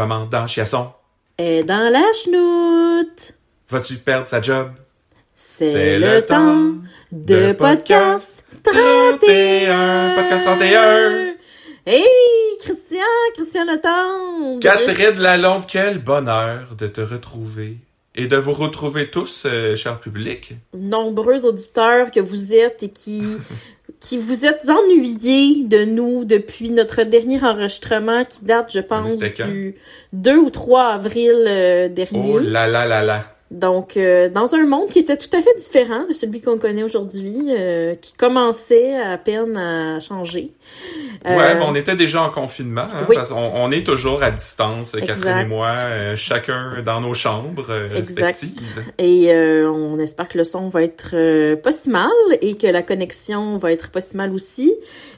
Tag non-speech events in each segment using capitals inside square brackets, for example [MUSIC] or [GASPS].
commandant Chiasson. est dans la chenoute. Vas-tu perdre sa job? C'est le temps de podcast 31. Podcast 31. Hey, Christian, Christian Letendre. Catherine Lalonde, quel bonheur de te retrouver et de vous retrouver tous, euh, cher public. Nombreux auditeurs que vous êtes et qui, [LAUGHS] qui vous êtes ennuyés de nous depuis notre dernier enregistrement qui date, je pense, du 2 ou 3 avril euh, dernier. Oh là là là là. Donc, euh, dans un monde qui était tout à fait différent de celui qu'on connaît aujourd'hui, euh, qui commençait à peine à changer. Ouais, Euh, mais on était déjà en confinement, hein, oui. parce on est toujours à distance, Catherine Exact. et moi, euh, chacun dans nos chambres euh, Exact. respectives. Et euh, on espère que le son va être pas si mal et que la connexion va être pas si mal aussi.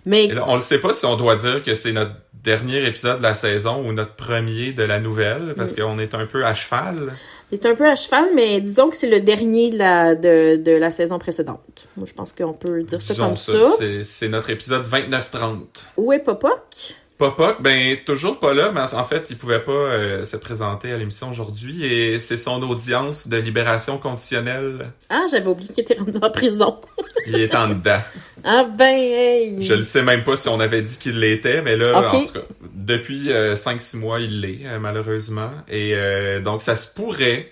Mais là, on ne sait pas si on doit dire que c'est notre dernier épisode de la saison ou notre premier de la nouvelle, parce qu'on est un peu à cheval. C'est un peu à cheval, mais disons que c'est le dernier de la, de, de la saison précédente. Moi, je pense qu'on peut dire ça Disons comme ça, ça. c'est- c'est notre épisode 29-30. Où est Popoc? Popoc, ben toujours pas là, mais en fait, il pouvait pas euh, se présenter à l'émission aujourd'hui et c'est son audience de libération conditionnelle. Ah, j'avais oublié qu'il était rendu en prison. [LAUGHS] Il est en dedans. Ah ben, hey! Je ne sais même pas si on avait dit qu'il l'était, mais là, en tout cas, depuis 5-6 mois, il l'est, euh, malheureusement. Et euh, donc, ça se pourrait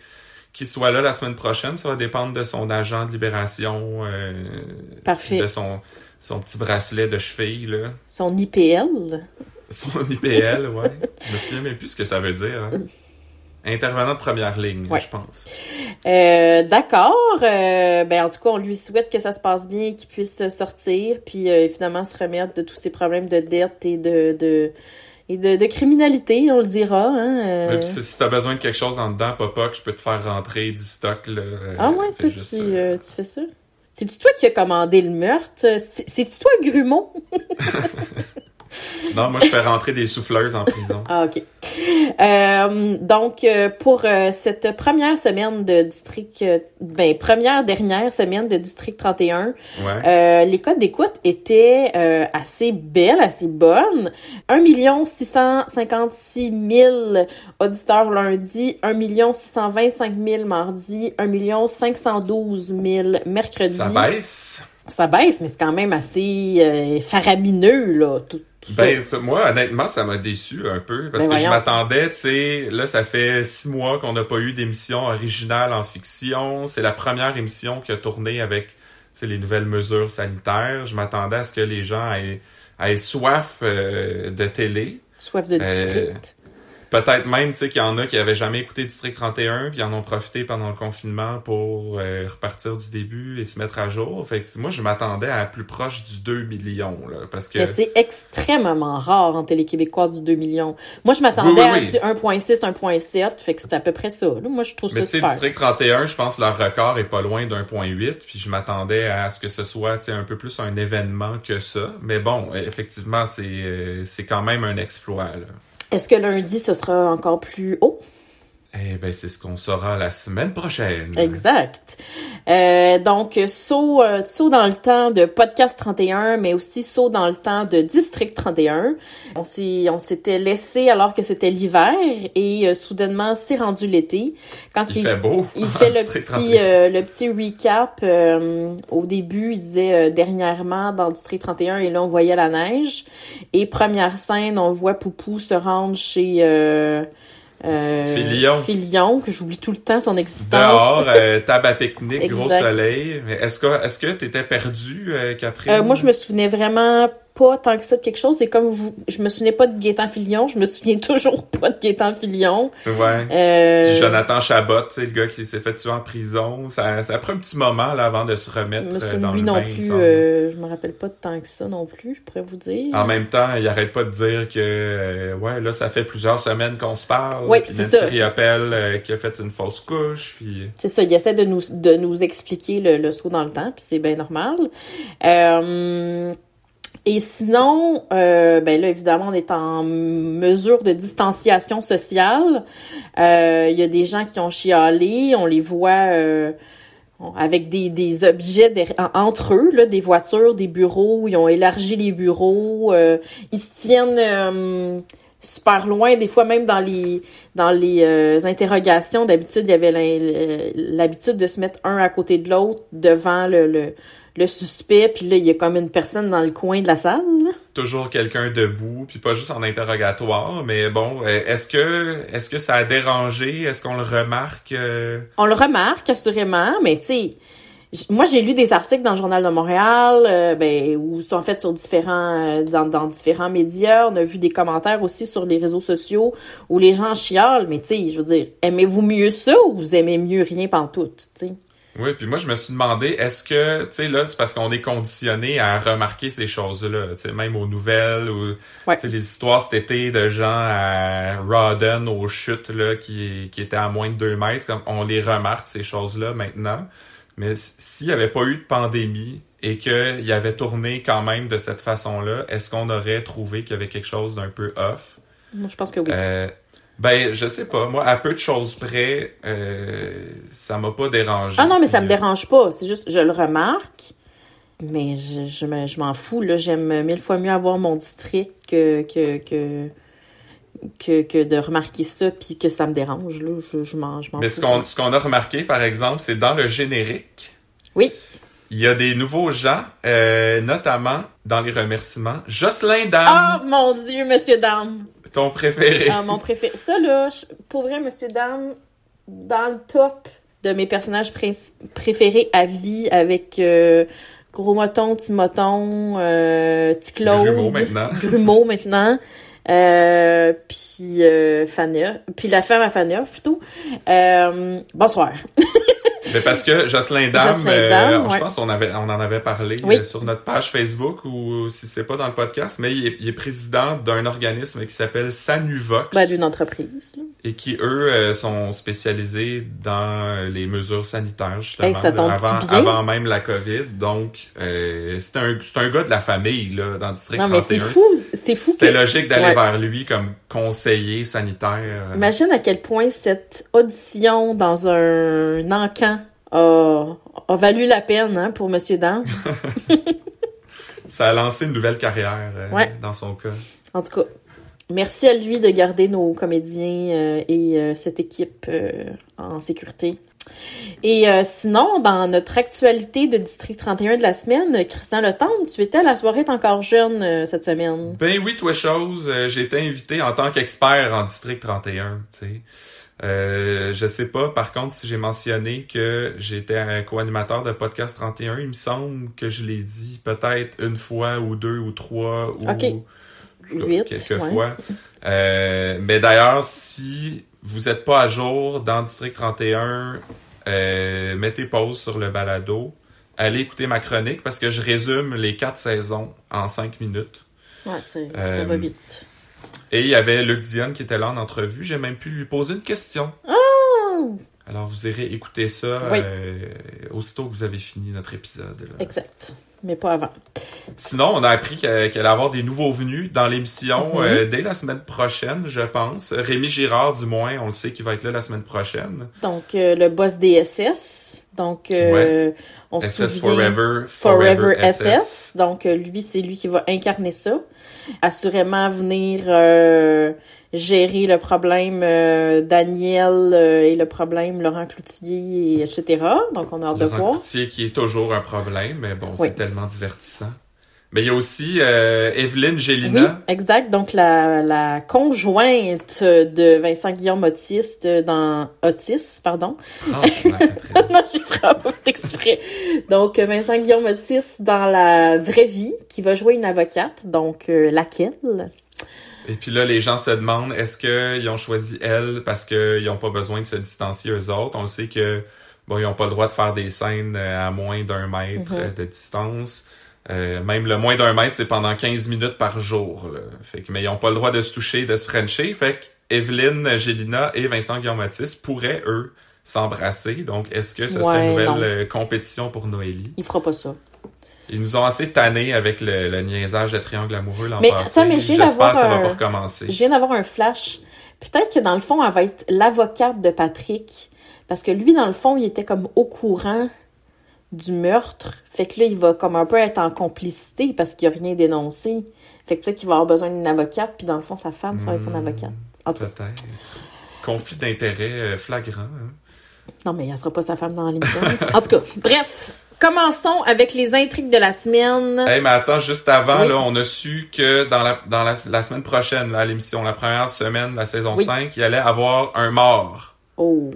qu'il soit là la semaine prochaine. Ça va dépendre de son agent de libération, euh, Parfait. de son, son petit bracelet de cheville, là. Son IPL. Son IPL, ouais. Je me souviens même plus ce que ça veut dire. hein. Intervenant de première ligne, Ouais. je pense. Euh, D'accord. Euh, ben en tout cas, on lui souhaite que ça se passe bien, qu'il puisse sortir, puis euh, finalement se remettre de tous ses problèmes de dette et de, de et de, de criminalité, on le dira. Hein. Ouais, si, si t'as besoin de quelque chose en dedans, Popoc, je peux te faire rentrer du stock, là. ah ouais, toi, juste, tu, tu fais ça? C'est-tu toi qui as commandé le meurtre? C'est- C'est-tu toi, Grumeau? [LAUGHS] [LAUGHS] [LAUGHS] Non, moi, je fais rentrer des souffleuses en prison. Ah, OK. Euh, donc, euh, pour euh, cette première semaine de district... ben, première, dernière semaine de district 31, Ouais. Euh, les codes d'écoute étaient euh, assez belles, assez bonnes. 1 656 000 auditeurs lundi, 1 625 000 mardi, 1 512 000 mercredi. Ça baisse. Ça baisse, mais c'est quand même assez faramineux, là, tout. Ben, ça, moi, honnêtement, ça m'a déçu un peu parce Ben que je m'attendais, tu sais, là, ça fait six mois qu'on n'a pas eu d'émission originale en fiction. C'est la première émission qui a tourné avec, tu sais, les nouvelles mesures sanitaires. Je m'attendais à ce que les gens aient, aient soif euh, de télé. Soif de district. Peut-être même, tu sais, qu'il y en a qui avaient jamais écouté District 31 puis en ont profité pendant le confinement pour euh, repartir du début et se mettre à jour. Fait que moi, je m'attendais à plus proche du 2 millions, là, parce que... Mais c'est extrêmement rare en télé québécoise du 2 millions. Moi, je m'attendais Oui, oui, oui. à du 1.6, 1.7, fait que c'est à peu près ça. là. Moi, je trouve Mais ça tu sais, super. District 31, je pense que leur record est pas loin d'un point huit, puis je m'attendais à ce que ce soit tu sais, un peu plus un événement que ça. Mais bon, effectivement, c'est euh, c'est quand même un exploit. Là. Est-ce que lundi, ce sera encore plus haut? Eh ben, c'est ce qu'on saura la semaine prochaine. Exact. Euh, donc, saut, euh, saut dans le temps de Podcast 31, mais aussi saut dans le temps de District 31. On s'est, on s'était laissé alors que c'était l'hiver et euh, soudainement, c'est rendu l'été. Quand Il fait beau. Il fait le petit, 31. euh, le petit recap. euh, au début, il disait euh, dernièrement dans district 31 et là on voyait la neige. Et première scène, on voit Poupou se rendre chez Filion. Filion, que j'oublie tout le temps son existence. Dehors, euh, [LAUGHS] table à pique-nique, gros soleil. Mais est-ce que est-ce que t'étais perdu, euh, Catherine? Euh, moi, je me souvenais vraiment pas tant que ça de quelque chose. C'est comme vous, je me souvenais pas de Gaétan Filion, je me souviens [LAUGHS] toujours pas de Gaétan Filion. Ouais. Euh, Puis Jonathan Chabot, tu sais, le gars qui s'est fait tuer en prison, ça, ça a pris un petit moment là, avant de se remettre je me euh, dans lui le non bain, il plus. euh, je me rappelle pas de tant que ça non plus, je pourrais vous dire. En même temps, il arrête pas de dire que euh, ouais, là, ça fait plusieurs semaines qu'on se parle. Oui, c'est ça. Riopelle, euh, qui a fait une fausse couche, puis C'est ça, il essaie de nous, de nous expliquer le, le saut dans le temps, puis c'est bien normal. Euh, et sinon, euh, ben là, évidemment, on est en mesure de distanciation sociale. Euh, Il y a des gens qui ont chialé, on les voit euh, avec des, des objets entre eux, là, des voitures, des bureaux, ils ont élargi les bureaux, euh, ils se tiennent... super loin. Des fois, même dans les dans les interrogations, d'habitude, il y avait l'habitude de se mettre un à côté de l'autre devant le, le, le, suspect. Puis là, il y a comme une personne dans le coin de la salle. Toujours quelqu'un debout, puis pas juste en interrogatoire. Mais bon, euh, est-ce que est-ce que ça a dérangé? Est-ce qu'on le remarque? Euh? On le remarque, assurément, mais tu sais moi j'ai lu des articles dans le journal de Montréal euh, ben où sont faits sur différents euh, dans, dans différents médias on a vu des commentaires aussi sur les réseaux sociaux où les gens chialent mais tu sais je veux dire aimez-vous mieux ça ou vous aimez mieux rien pantoute tu sais? Oui, puis moi je me suis demandé est-ce que tu sais là c'est parce qu'on est conditionné à remarquer ces choses-là, tu sais même aux nouvelles ou tu sais les histoires cet été de gens à Rawdon aux chutes là qui qui étaient à moins de deux mètres comme on les remarque ces choses-là maintenant. Mais s'il n'y avait pas eu de pandémie et qu'il avait tourné quand même de cette façon-là, est-ce qu'on aurait trouvé qu'il y avait quelque chose d'un peu off? je pense que oui. Euh, ben, je sais pas. Moi, à peu de choses près, euh, ça m'a pas dérangé. Ah non, mais ça me dérange pas. C'est juste, je le remarque, mais je, je m'en fous. Là, j'aime mille fois mieux avoir mon district que, que, que que, que de remarquer ça puis que ça me dérange. Là. Je, je m'en Mais ce qu'on, ce qu'on a remarqué, par exemple, c'est dans le générique. Oui. Il y a des nouveaux gens, euh, notamment dans les remerciements. Jocelyn Dame. Ah, mon Dieu, Monsieur Dame. Ton préféré. Ah, mon préféré. Ça, là, pour vrai, Monsieur Dame, dans le top de mes personnages préférés à vie avec euh, Gros Moton, Petit Moton, euh, Grumeau maintenant. [LAUGHS] Grumeau maintenant. Euh, puis euh, puis la femme à Fania plutôt. Euh, bonsoir. [LAUGHS] Mais parce que Jocelyn Dame, euh, je pense qu'on avait, on en avait parlé euh, sur notre page Facebook ou si c'est pas dans le podcast, mais il est, président d'un organisme qui s'appelle Sanuvox. Ben, d'une entreprise. Et qui, eux, euh, sont spécialisés dans les mesures sanitaires, justement, avant, avant même la COVID. Donc, c'est un, un gars de la famille, là, dans le district non, mais c'est fou, c'est fou. C'était logique d'aller vers lui comme conseiller sanitaire. Imagine à quel point cette audition dans un encan a, valu la peine hein, pour Monsieur Dan. [LAUGHS] Ça a lancé une nouvelle carrière euh, dans son cas. En tout cas, merci à lui de garder nos comédiens euh, et euh, cette équipe en sécurité. Et sinon, dans notre actualité de District 31 de la semaine, Christian Le tu étais à la soirée encore jeune cette semaine. Ben oui, toi chose, j'ai été invité en tant qu'expert en District 31, tu sais. Euh, je sais pas, par contre, si j'ai mentionné que j'étais un co-animateur de Podcast 31, il me semble que je l'ai dit peut-être une fois ou deux ou trois ou quelques fois. Euh, mais d'ailleurs, si vous êtes pas à jour dans District 31, euh, mettez pause sur le balado. Allez écouter ma chronique parce que je résume les quatre saisons en cinq minutes. Ouais, ça va vite. Et il y avait Luc Dion qui était là en entrevue. J'ai même pu lui poser une question. Oh! Alors, vous irez écouter ça euh, aussitôt que vous avez fini notre épisode. Exact. Mais pas avant. Sinon, on a appris qu'elle allait avoir des nouveaux venus dans l'émission mhm. euh, dès la semaine prochaine, je pense. Rémi Girard, du moins, on le sait qu'il va être là la semaine prochaine. Donc, euh, le boss des SS. Donc, on se souvient... Forever, Forever, SS. Donc, lui, c'est lui qui va incarner ça assurément venir euh, gérer le problème euh, Daniel euh, et le problème Laurent Cloutier, etc. Donc, on a hâte de voir. Laurent Cloutier qui est toujours un problème, mais bon, c'est tellement divertissant. Mais il y a aussi euh, Evelyne Gélina. Oui, exact. Donc, la, la conjointe de Vincent Guillaume Autiste dans Otis, pardon. Franchement, [LAUGHS] non, j'ai vraiment exprès. Donc, Vincent Guillaume Otis dans la vraie vie, qui va jouer une avocate. Donc, euh, laquelle? Et puis là, les gens se demandent, est-ce qu'ils ont choisi elle parce qu'ils n'ont pas besoin de se distancier eux autres? On le sait que, bon, ils n'ont pas le droit de faire des scènes à moins d'un mètre mm-hmm. de distance. Euh, même le moins d'un mètre, c'est pendant 15 minutes par jour. Fait que, mais ils n'ont pas le droit de se toucher, de se frencher. Fait que Evelyne, Gélina et Vincent guillaume pourraient, eux, s'embrasser. Donc, est-ce que ce serait une nouvelle euh, compétition pour Noélie? Il fera pas ça. Ils nous ont assez tanné avec le, niaisage de triangle amoureux l'an passé. Ça, mais J'espère que ça va pas recommencer. Je viens d'avoir un flash. Peut-être que dans le fond, elle va être l'avocate de Patrick. Parce que lui, dans le fond, il était comme au courant du meurtre. Fait que là, il va comme un peu être en complicité parce qu'il a rien dénoncé. Fait que peut-être qu'il va avoir besoin d'une avocate, puis dans le fond, sa femme, ça va être son Hmm, avocate. Peut-être. Conflit d'intérêt euh, flagrant. hein. non, mais elle sera pas sa femme dans l'émission. [LAUGHS] en tout cas, bref. Commençons avec les intrigues de la semaine. Hey, mais attends, juste avant, Oui. là, on a su que dans la, dans la, la semaine prochaine, là, à l'émission, la première semaine de la saison Oui. 5, il allait avoir un mort. Oh.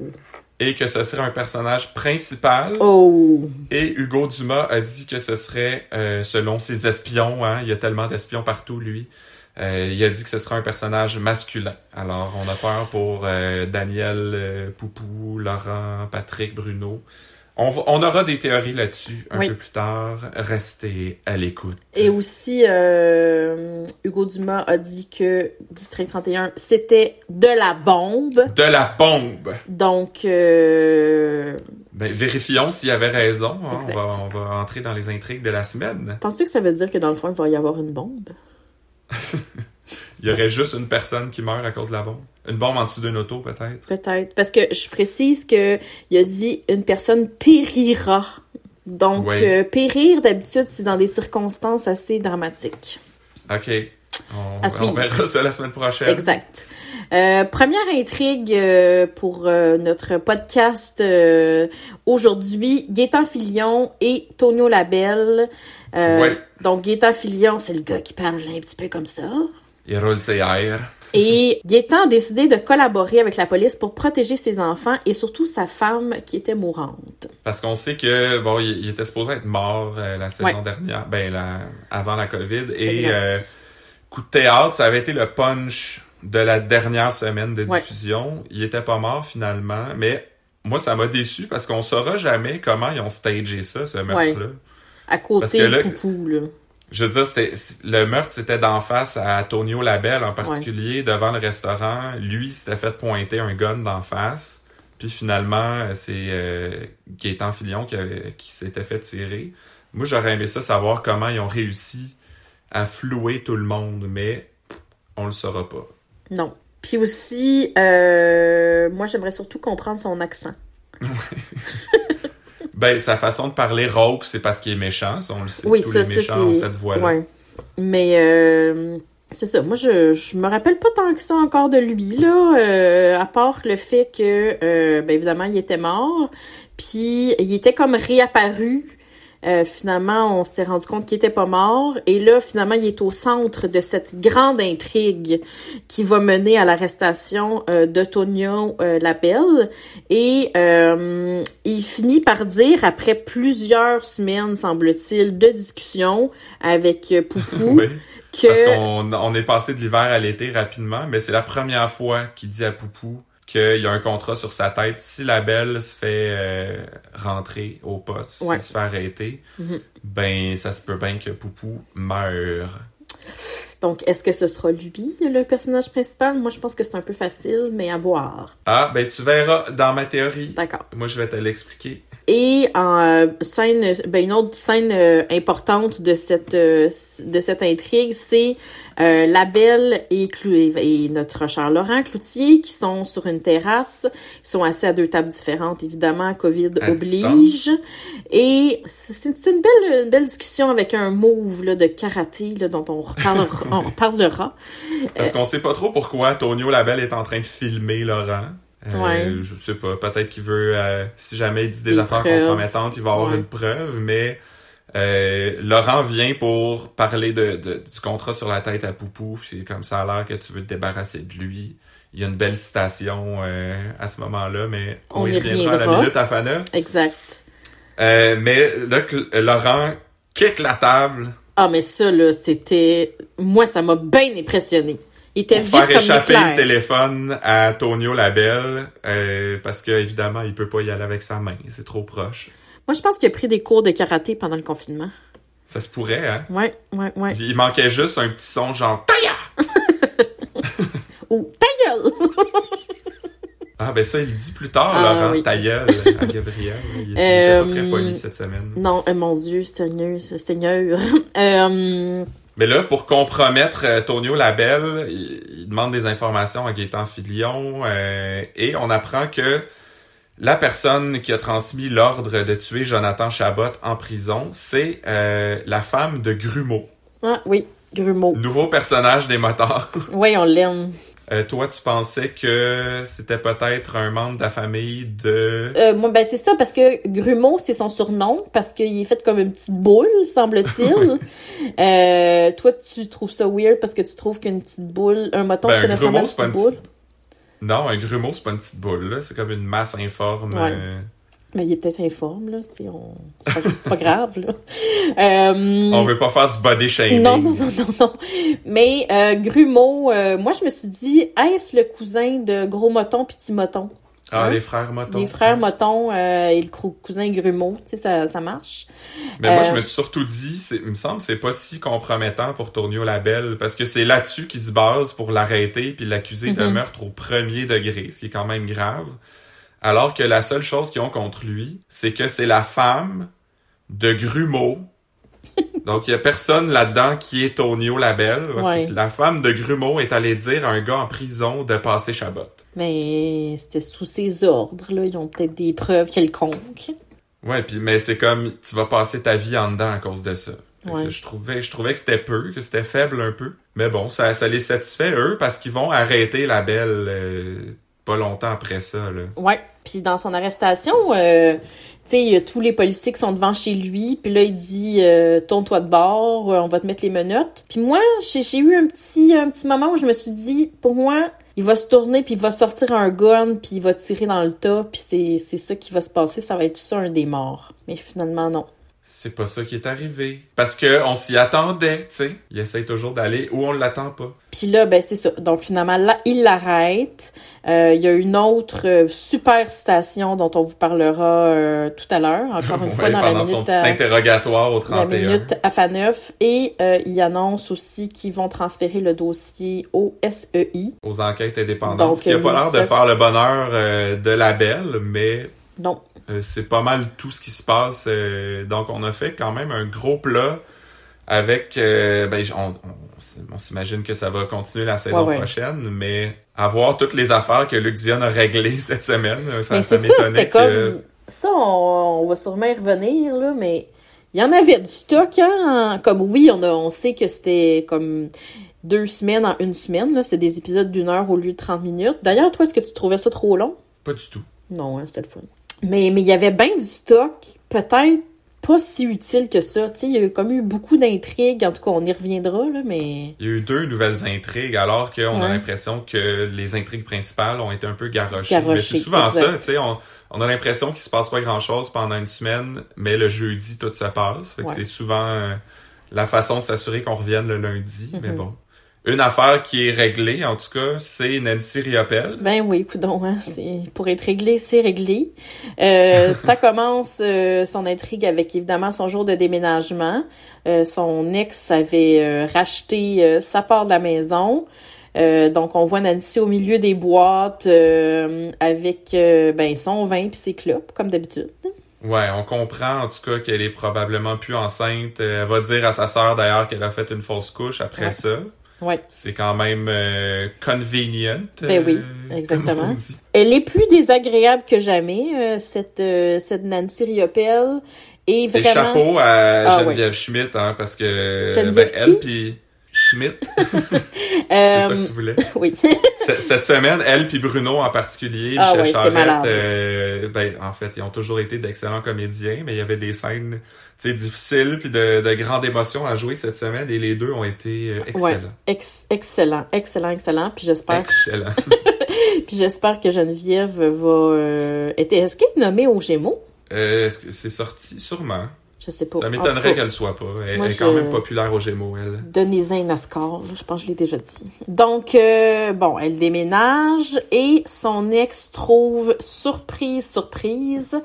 Et que ce serait un personnage principal. Oh. Et Hugo Dumas a dit que ce serait, euh, selon ses espions, hein, il y a tellement d'espions partout, lui, euh, il a dit que ce serait un personnage masculin. Alors, on a peur pour euh, Daniel, Poupou, Laurent, Patrick, Bruno. On, va- on aura des théories là-dessus un Oui. peu plus tard. Restez à l'écoute. Et aussi, euh, Hugo Dumas a dit que District 31, c'était de la bombe. De la bombe! Donc, euh, Ben, vérifions s'il avait raison. hein. On, va, on va entrer dans les intrigues de la semaine. penses-tu que ça veut dire que dans le fond, il va y avoir une bombe? [LAUGHS] Il y aurait juste une personne qui meurt à cause de la bombe. Une bombe en dessous d'une auto, peut-être. Peut-être. Parce que je précise que il a dit une personne périra. Donc, euh, périr, d'habitude, c'est dans des circonstances assez dramatiques. OK. On, on verra ça la semaine prochaine. Exact. Euh, première intrigue euh, pour euh, notre podcast aujourd'hui, Gaétan Filion et Tonio Labelle. Ouais. Donc, Gaétan Filion, c'est le gars qui parle un petit peu comme ça. Il roule ses airs. Et Gaétan a décidé de collaborer avec la police pour protéger ses enfants et surtout sa femme qui était mourante. Parce qu'on sait que bon, il, il était supposé être mort euh, la saison Ouais. dernière, ben la, avant la COVID. Et euh, coup de théâtre, ça avait été le punch de la dernière semaine de Ouais. diffusion. Il était pas mort finalement, mais moi ça m'a déçu parce qu'on saura jamais comment ils ont stagé ça, ce meurtre-là. À Parce côté que là- Poupou, là. Je veux dire, c'est- le meurtre c'était d'en face à Tonio Labelle en particulier devant le restaurant. Lui s'était fait pointer un gun d'en face. Puis finalement, c'est euh, Gaétan Filion qui, avait- qui s'était fait tirer. Moi, j'aurais aimé ça savoir comment ils ont réussi à flouer tout le monde, mais on le saura pas. Non. Puis aussi, euh, moi, j'aimerais surtout comprendre son accent. [LAUGHS] [LAUGHS] Ben, sa façon de parler rauque, c'est parce qu'il est méchant. Ça, on le sait. Oui, Tous ça, les ça, méchants ont c'est... cette voix-là. Ouais. Mais euh, c'est ça. Moi, je, je me rappelle pas tant que ça encore de lui, là. euh, à part le fait que, euh, ben évidemment, il était mort. Puis, il était comme réapparu. Euh, finalement, on s'était rendu compte qu'il était pas mort. Et là, finalement, il est au centre de cette grande intrigue qui va mener à l'arrestation euh, de Tonio euh, Labelle. Et euh, il finit par dire, après plusieurs semaines, semble-t-il, de discussion avec euh, Poupou, [LAUGHS] Oui. que... Parce qu'on on est passé de l'hiver à l'été rapidement, mais c'est la première fois qu'il dit à Poupou qu'il y a un contrat sur sa tête. Si la belle se fait euh, rentrer au poste, Ouais. s'il se fait arrêter, Mhm. ben ça se peut bien que Poupou meure. Donc, est-ce que ce sera lui, le personnage principal? Moi, je pense que c'est un peu facile, mais à voir. Ah, ben tu verras dans ma théorie. D'accord. Moi, je vais te l'expliquer. Et en euh, scène, ben une autre scène euh, importante de cette euh, de cette intrigue, c'est euh, la Belle et, Clou et notre cher Laurent Cloutier qui sont sur une terrasse, ils sont assis à deux tables différentes, évidemment, Covid À oblige. Et c'est une belle une belle discussion avec un move là, de karaté là, dont on reparlera, [LAUGHS] on reparlera. Parce qu'on sait pas trop pourquoi Tonio Labelle est en train de filmer Laurent. Euh, Ouais. Je sais pas, peut-être qu'il veut, euh, si jamais il dit des, Des affaires preuves. compromettantes, il va avoir Ouais. une preuve, mais euh, Laurent vient pour parler de, de- du contrat sur la tête à Poupou. C'est comme ça a l'air que tu veux te débarrasser de lui. Il y a une belle citation euh, à ce moment-là, mais on, On y y reviendra à la reviendra. minute à fin neuf. Exact. Mais là, Laurent kick la table Ah, mais ça, là, c'était... Moi, ça m'a bien impressionné. Il était pour faire échapper le téléphone à Tonio Labelle euh, parce que évidemment il peut pas y aller avec sa main, c'est trop proche. Moi, je pense qu'il a pris des cours de karaté pendant le confinement. Ça se pourrait, hein? Ouais, ouais, ouais. Il manquait juste un petit son genre Taïa! [LAUGHS] Ou ta gueule! [LAUGHS] Ah ben ça il le dit plus tard, Ah, Laurent, oui. ta gueule à Gabriel. Il, était pas très Euh, poli cette semaine. Non, euh, mon Dieu, Seigneur, Seigneur. [LAUGHS] euh, Mais là, pour compromettre euh, Tonio Labelle, il, il demande des informations à Gaétan Filion euh, et on apprend que la personne qui a transmis l'ordre de tuer Jonathan Chabot en prison, c'est euh, la femme de Grumeau. Ah oui, Grumeau. Nouveau personnage des motards. Oui, on l'aime. Euh, toi, tu pensais que c'était peut-être un membre de la famille de... Euh, moi, ben c'est ça, parce que Grumeau, c'est son surnom, parce qu'il est fait comme une petite boule, semble-t-il. [LAUGHS] euh, toi, tu trouves ça weird parce que tu trouves qu'une petite boule, un moton, Ben, c'est un grumeau, une pas petite une boule? petite... Non, un grumeau, c'est pas une petite boule, là. C'est comme une masse informe. Ouais. Mais il est peut-être informe, là, si on... C'est pas, grave, là. Euh, On veut pas faire du body shaming. Non, non, non, non, non. Mais euh, Grumeau, euh, moi, je me suis dit, est-ce le cousin de Gros Moton puis Petit Moton? Ah, Hein? les frères Moton. Les frères Moton et le cousin Grumeau, tu sais, ça, ça marche. Mais moi, je me suis surtout dit, c'est- il me semble que c'est pas si compromettant pour Tournio Labelle, parce que c'est là-dessus qu'il se base pour l'arrêter puis l'accuser d'un Mhm. meurtre au premier degré, ce qui est quand même grave. Alors que la seule chose qu'ils ont contre lui, c'est que c'est la femme de Grumeau. [LAUGHS] Donc, il y a personne là-dedans qui est Tonio Labelle. Ouais. La femme de Grumeau est allée dire à un gars en prison de passer Chabot. Mais c'était sous ses ordres, là. Ils ont peut-être des preuves quelconques. Ouais, puis mais c'est comme tu vas passer ta vie en dedans à cause de ça. Ouais. Je trouvais je trouvais que c'était peu, que c'était faible un peu. Mais bon, ça ça les satisfait eux parce qu'ils vont arrêter la belle euh, pas longtemps après ça là. Ouais. Puis dans son arrestation, euh, tu sais, tous les policiers qui sont devant chez lui. Puis là, il dit euh, tourne-toi de bord, euh, on va te mettre les menottes. Puis moi, j'ai j'ai eu un petit un petit moment où je me suis dit, pour moi, il va se tourner puis il va sortir un gun puis il va tirer dans le tas puis c'est c'est ça qui va se passer. Ça va être ça un des morts. Mais finalement non. C'est pas ça qui est arrivé parce que on s'y attendait, tu sais. Il essaye toujours d'aller où on l'attend pas. Puis là, ben c'est ça. Donc finalement, là, il l'arrête. Euh, Il y a une autre euh, super citation dont on vous parlera euh, tout à l'heure, encore une [LAUGHS] Ouais, fois dans la pendant son minute, petit à, interrogatoire au la 31. minute à 9 Et euh, il annonce aussi qu'ils vont transférer le dossier au SEI. aux enquêtes indépendantes, Donc, ce qui a pas l'air de ça- faire le bonheur euh, de la belle, mais Non. Euh, c'est pas mal tout ce qui se passe. euh, donc, on a fait quand même un gros plat avec... euh, ben, on, on, on s'imagine que ça va continuer la saison Ouais, ouais. prochaine, mais avoir toutes les affaires que Luc Dion a réglées [LAUGHS] cette semaine, ça, mais ça m'étonnait que... comme... Ça, on, on va sûrement y revenir, là, mais il y en avait du stock, hein? Comme oui, on, a, on sait que c'était comme deux semaines en une semaine, là. C'est des épisodes d'une heure au lieu de 30 minutes. D'ailleurs, toi, est-ce que tu trouvais ça trop long? Pas du tout. Non, hein, c'était le fun. Mais mais il y avait bien du stock, peut-être pas si utile que ça. Tu sais, il y a eu comme eu beaucoup d'intrigues. En tout cas, on y reviendra, là, mais... Il y a eu deux nouvelles intrigues, alors qu'on a l'impression que les intrigues principales ont été un peu garochées. Garochées, mais c'est souvent exact. ça, tu sais, on, on a l'impression qu'il se passe pas grand-chose pendant une semaine, mais le jeudi, tout se passe. Fait que Ouais. c'est souvent euh, la façon de s'assurer qu'on revienne le lundi, mais Mhm. bon. Une affaire qui est réglée, en tout cas, c'est Nancy Riopelle. Ben oui, coudon, hein, c'est pour être réglé, c'est réglé. Euh, [LAUGHS] ça commence euh, son intrigue avec évidemment son jour de déménagement. Euh, son ex avait euh, racheté euh, sa part de la maison. Euh, donc on voit Nancy au milieu des boîtes euh, avec ben son vin puis ses clopes comme d'habitude. Ouais, on comprend en tout cas qu'elle est probablement plus enceinte. Elle va dire à sa sœur d'ailleurs qu'elle a fait une fausse couche après Ouais. ça. Ouais. C'est quand même euh, convenient. Ben oui, euh, exactement. Elle est plus désagréable que jamais euh, cette euh, cette Nancy Riopelle et Et vraiment chapeau à Ah, Geneviève Schmidt, hein, parce que Geneviève ben, elle puis Schmidt, [LAUGHS] c'est ça euh, que tu voulais. oui. [LAUGHS] Cette semaine, elle puis Bruno en particulier, Ah Michel Charette, euh, ben, en fait, ils ont toujours été d'excellents comédiens, mais il y avait des scènes tu sais, difficiles puis de, de grande émotion à jouer cette semaine et les deux ont été euh, excellents. Ouais, ex- excellent, excellent, excellent. Puis j'espère, Excellent. [LAUGHS] [LAUGHS] puis j'espère que Geneviève va. Euh, est-ce qu'elle est nommée aux Gémeaux? Euh, c'est sorti? Sûrement? Je sais pas. Ça m'étonnerait qu'elle soit pas. Elle, moi, est quand je- même populaire aux Gémeaux, elle. Nascar, là, je pense que je l'ai déjà dit. Donc, euh, bon, elle déménage et son ex trouve, surprise, surprise,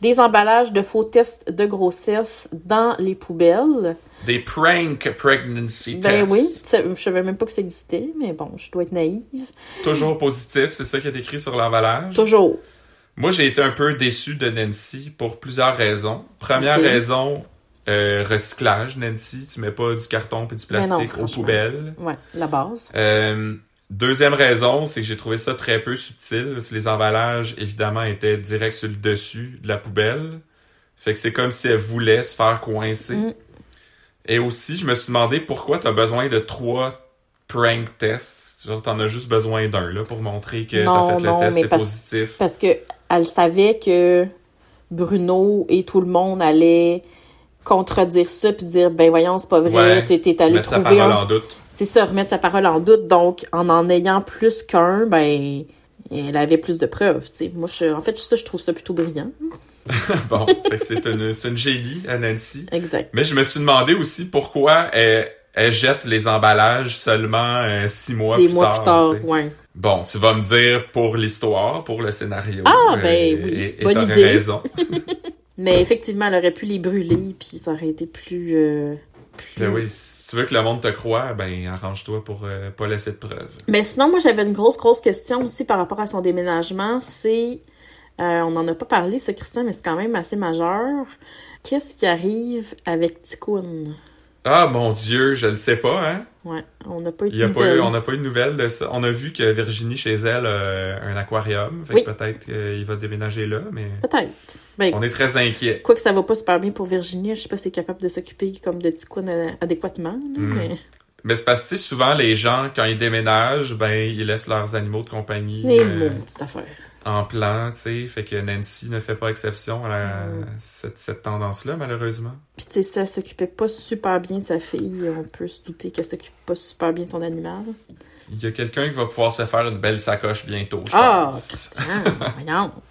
des emballages de faux tests de grossesse dans les poubelles. Des prank pregnancy Ben tests. oui, ça- je savais même pas que ça existait, mais bon, je dois être naïve. Toujours positif, c'est ça qui est écrit sur l'emballage? Toujours. Moi, j'ai été un peu déçu de Nancy pour plusieurs raisons. Première raison, euh, recyclage, Nancy. Tu mets pas du carton et du non, plastique aux poubelles. Ouais, la base. Euh, Deuxième raison, c'est que j'ai trouvé ça très peu subtil. parce que Les emballages, évidemment, étaient direct sur le dessus de la poubelle. Fait que c'est comme si elle voulait se faire coincer. Mm. Et aussi, je me suis demandé pourquoi t'as besoin de trois prank tests. Genre, t'en as juste besoin d'un, là, pour montrer que t'as fait non, le test, c'est positif. Parce que elle savait que Bruno et tout le monde allaient contredire ça puis dire ben voyons c'est pas vrai Ouais, t'es t'es allé Mettre sa trouver parole un en doute. c'est ça remettre sa parole en doute donc en en ayant plus qu'un ben elle avait plus de preuves tu sais moi je, en fait ça je trouve ça plutôt brillant [LAUGHS] bon, c'est une, c'est une génie à Nancy. exact Mais je me suis demandé aussi pourquoi elle, elle jette les emballages seulement euh, six mois des plus mois tard. plus tard ouais Bon, tu vas me dire pour l'histoire, pour le scénario. Ah, euh, ben oui, et, et bonne t'aurais idée. raison. [LAUGHS] mais effectivement elle aurait pu les brûler puis ça aurait été plus, euh, plus- Ben oui, si tu veux que le monde te croie, ben arrange-toi pour euh, pas laisser de preuves. Mais sinon, moi, j'avais une grosse, grosse question aussi par rapport à son déménagement. C'est, euh, on n'en a pas parlé, ça, Christian, mais c'est quand même assez majeur. Qu'est-ce qui arrive avec Ticoun? Ah mon Dieu, je le sais pas, hein. Ouais, on n'a pas eu de pas eu, on n'a pas eu de nouvelles de ça. On a vu que Virginie chez elle a un aquarium, fait Oui. que peut-être qu'il va déménager là, mais Peut-être. Ben, on est très inquiets. quoi que ça va pas super bien pour Virginie, je sais pas si elle est capable de s'occuper comme de Ticoun euh, adéquatement, là, Mm. mais... Mais c'est parce que souvent les gens quand ils déménagent, ben ils laissent leurs animaux de compagnie. Euh, affaire. en plan, tu sais, fait que Nancy ne fait pas exception à la- Mm. cette, cette tendance-là, malheureusement. Puis tu sais, si elle s'occupait pas super bien de sa fille, on peut se douter qu'elle s'occupe pas super bien de son animal. Il y a quelqu'un qui va pouvoir se faire une belle sacoche bientôt, je Ah, pense. Christian, voyons. [LAUGHS]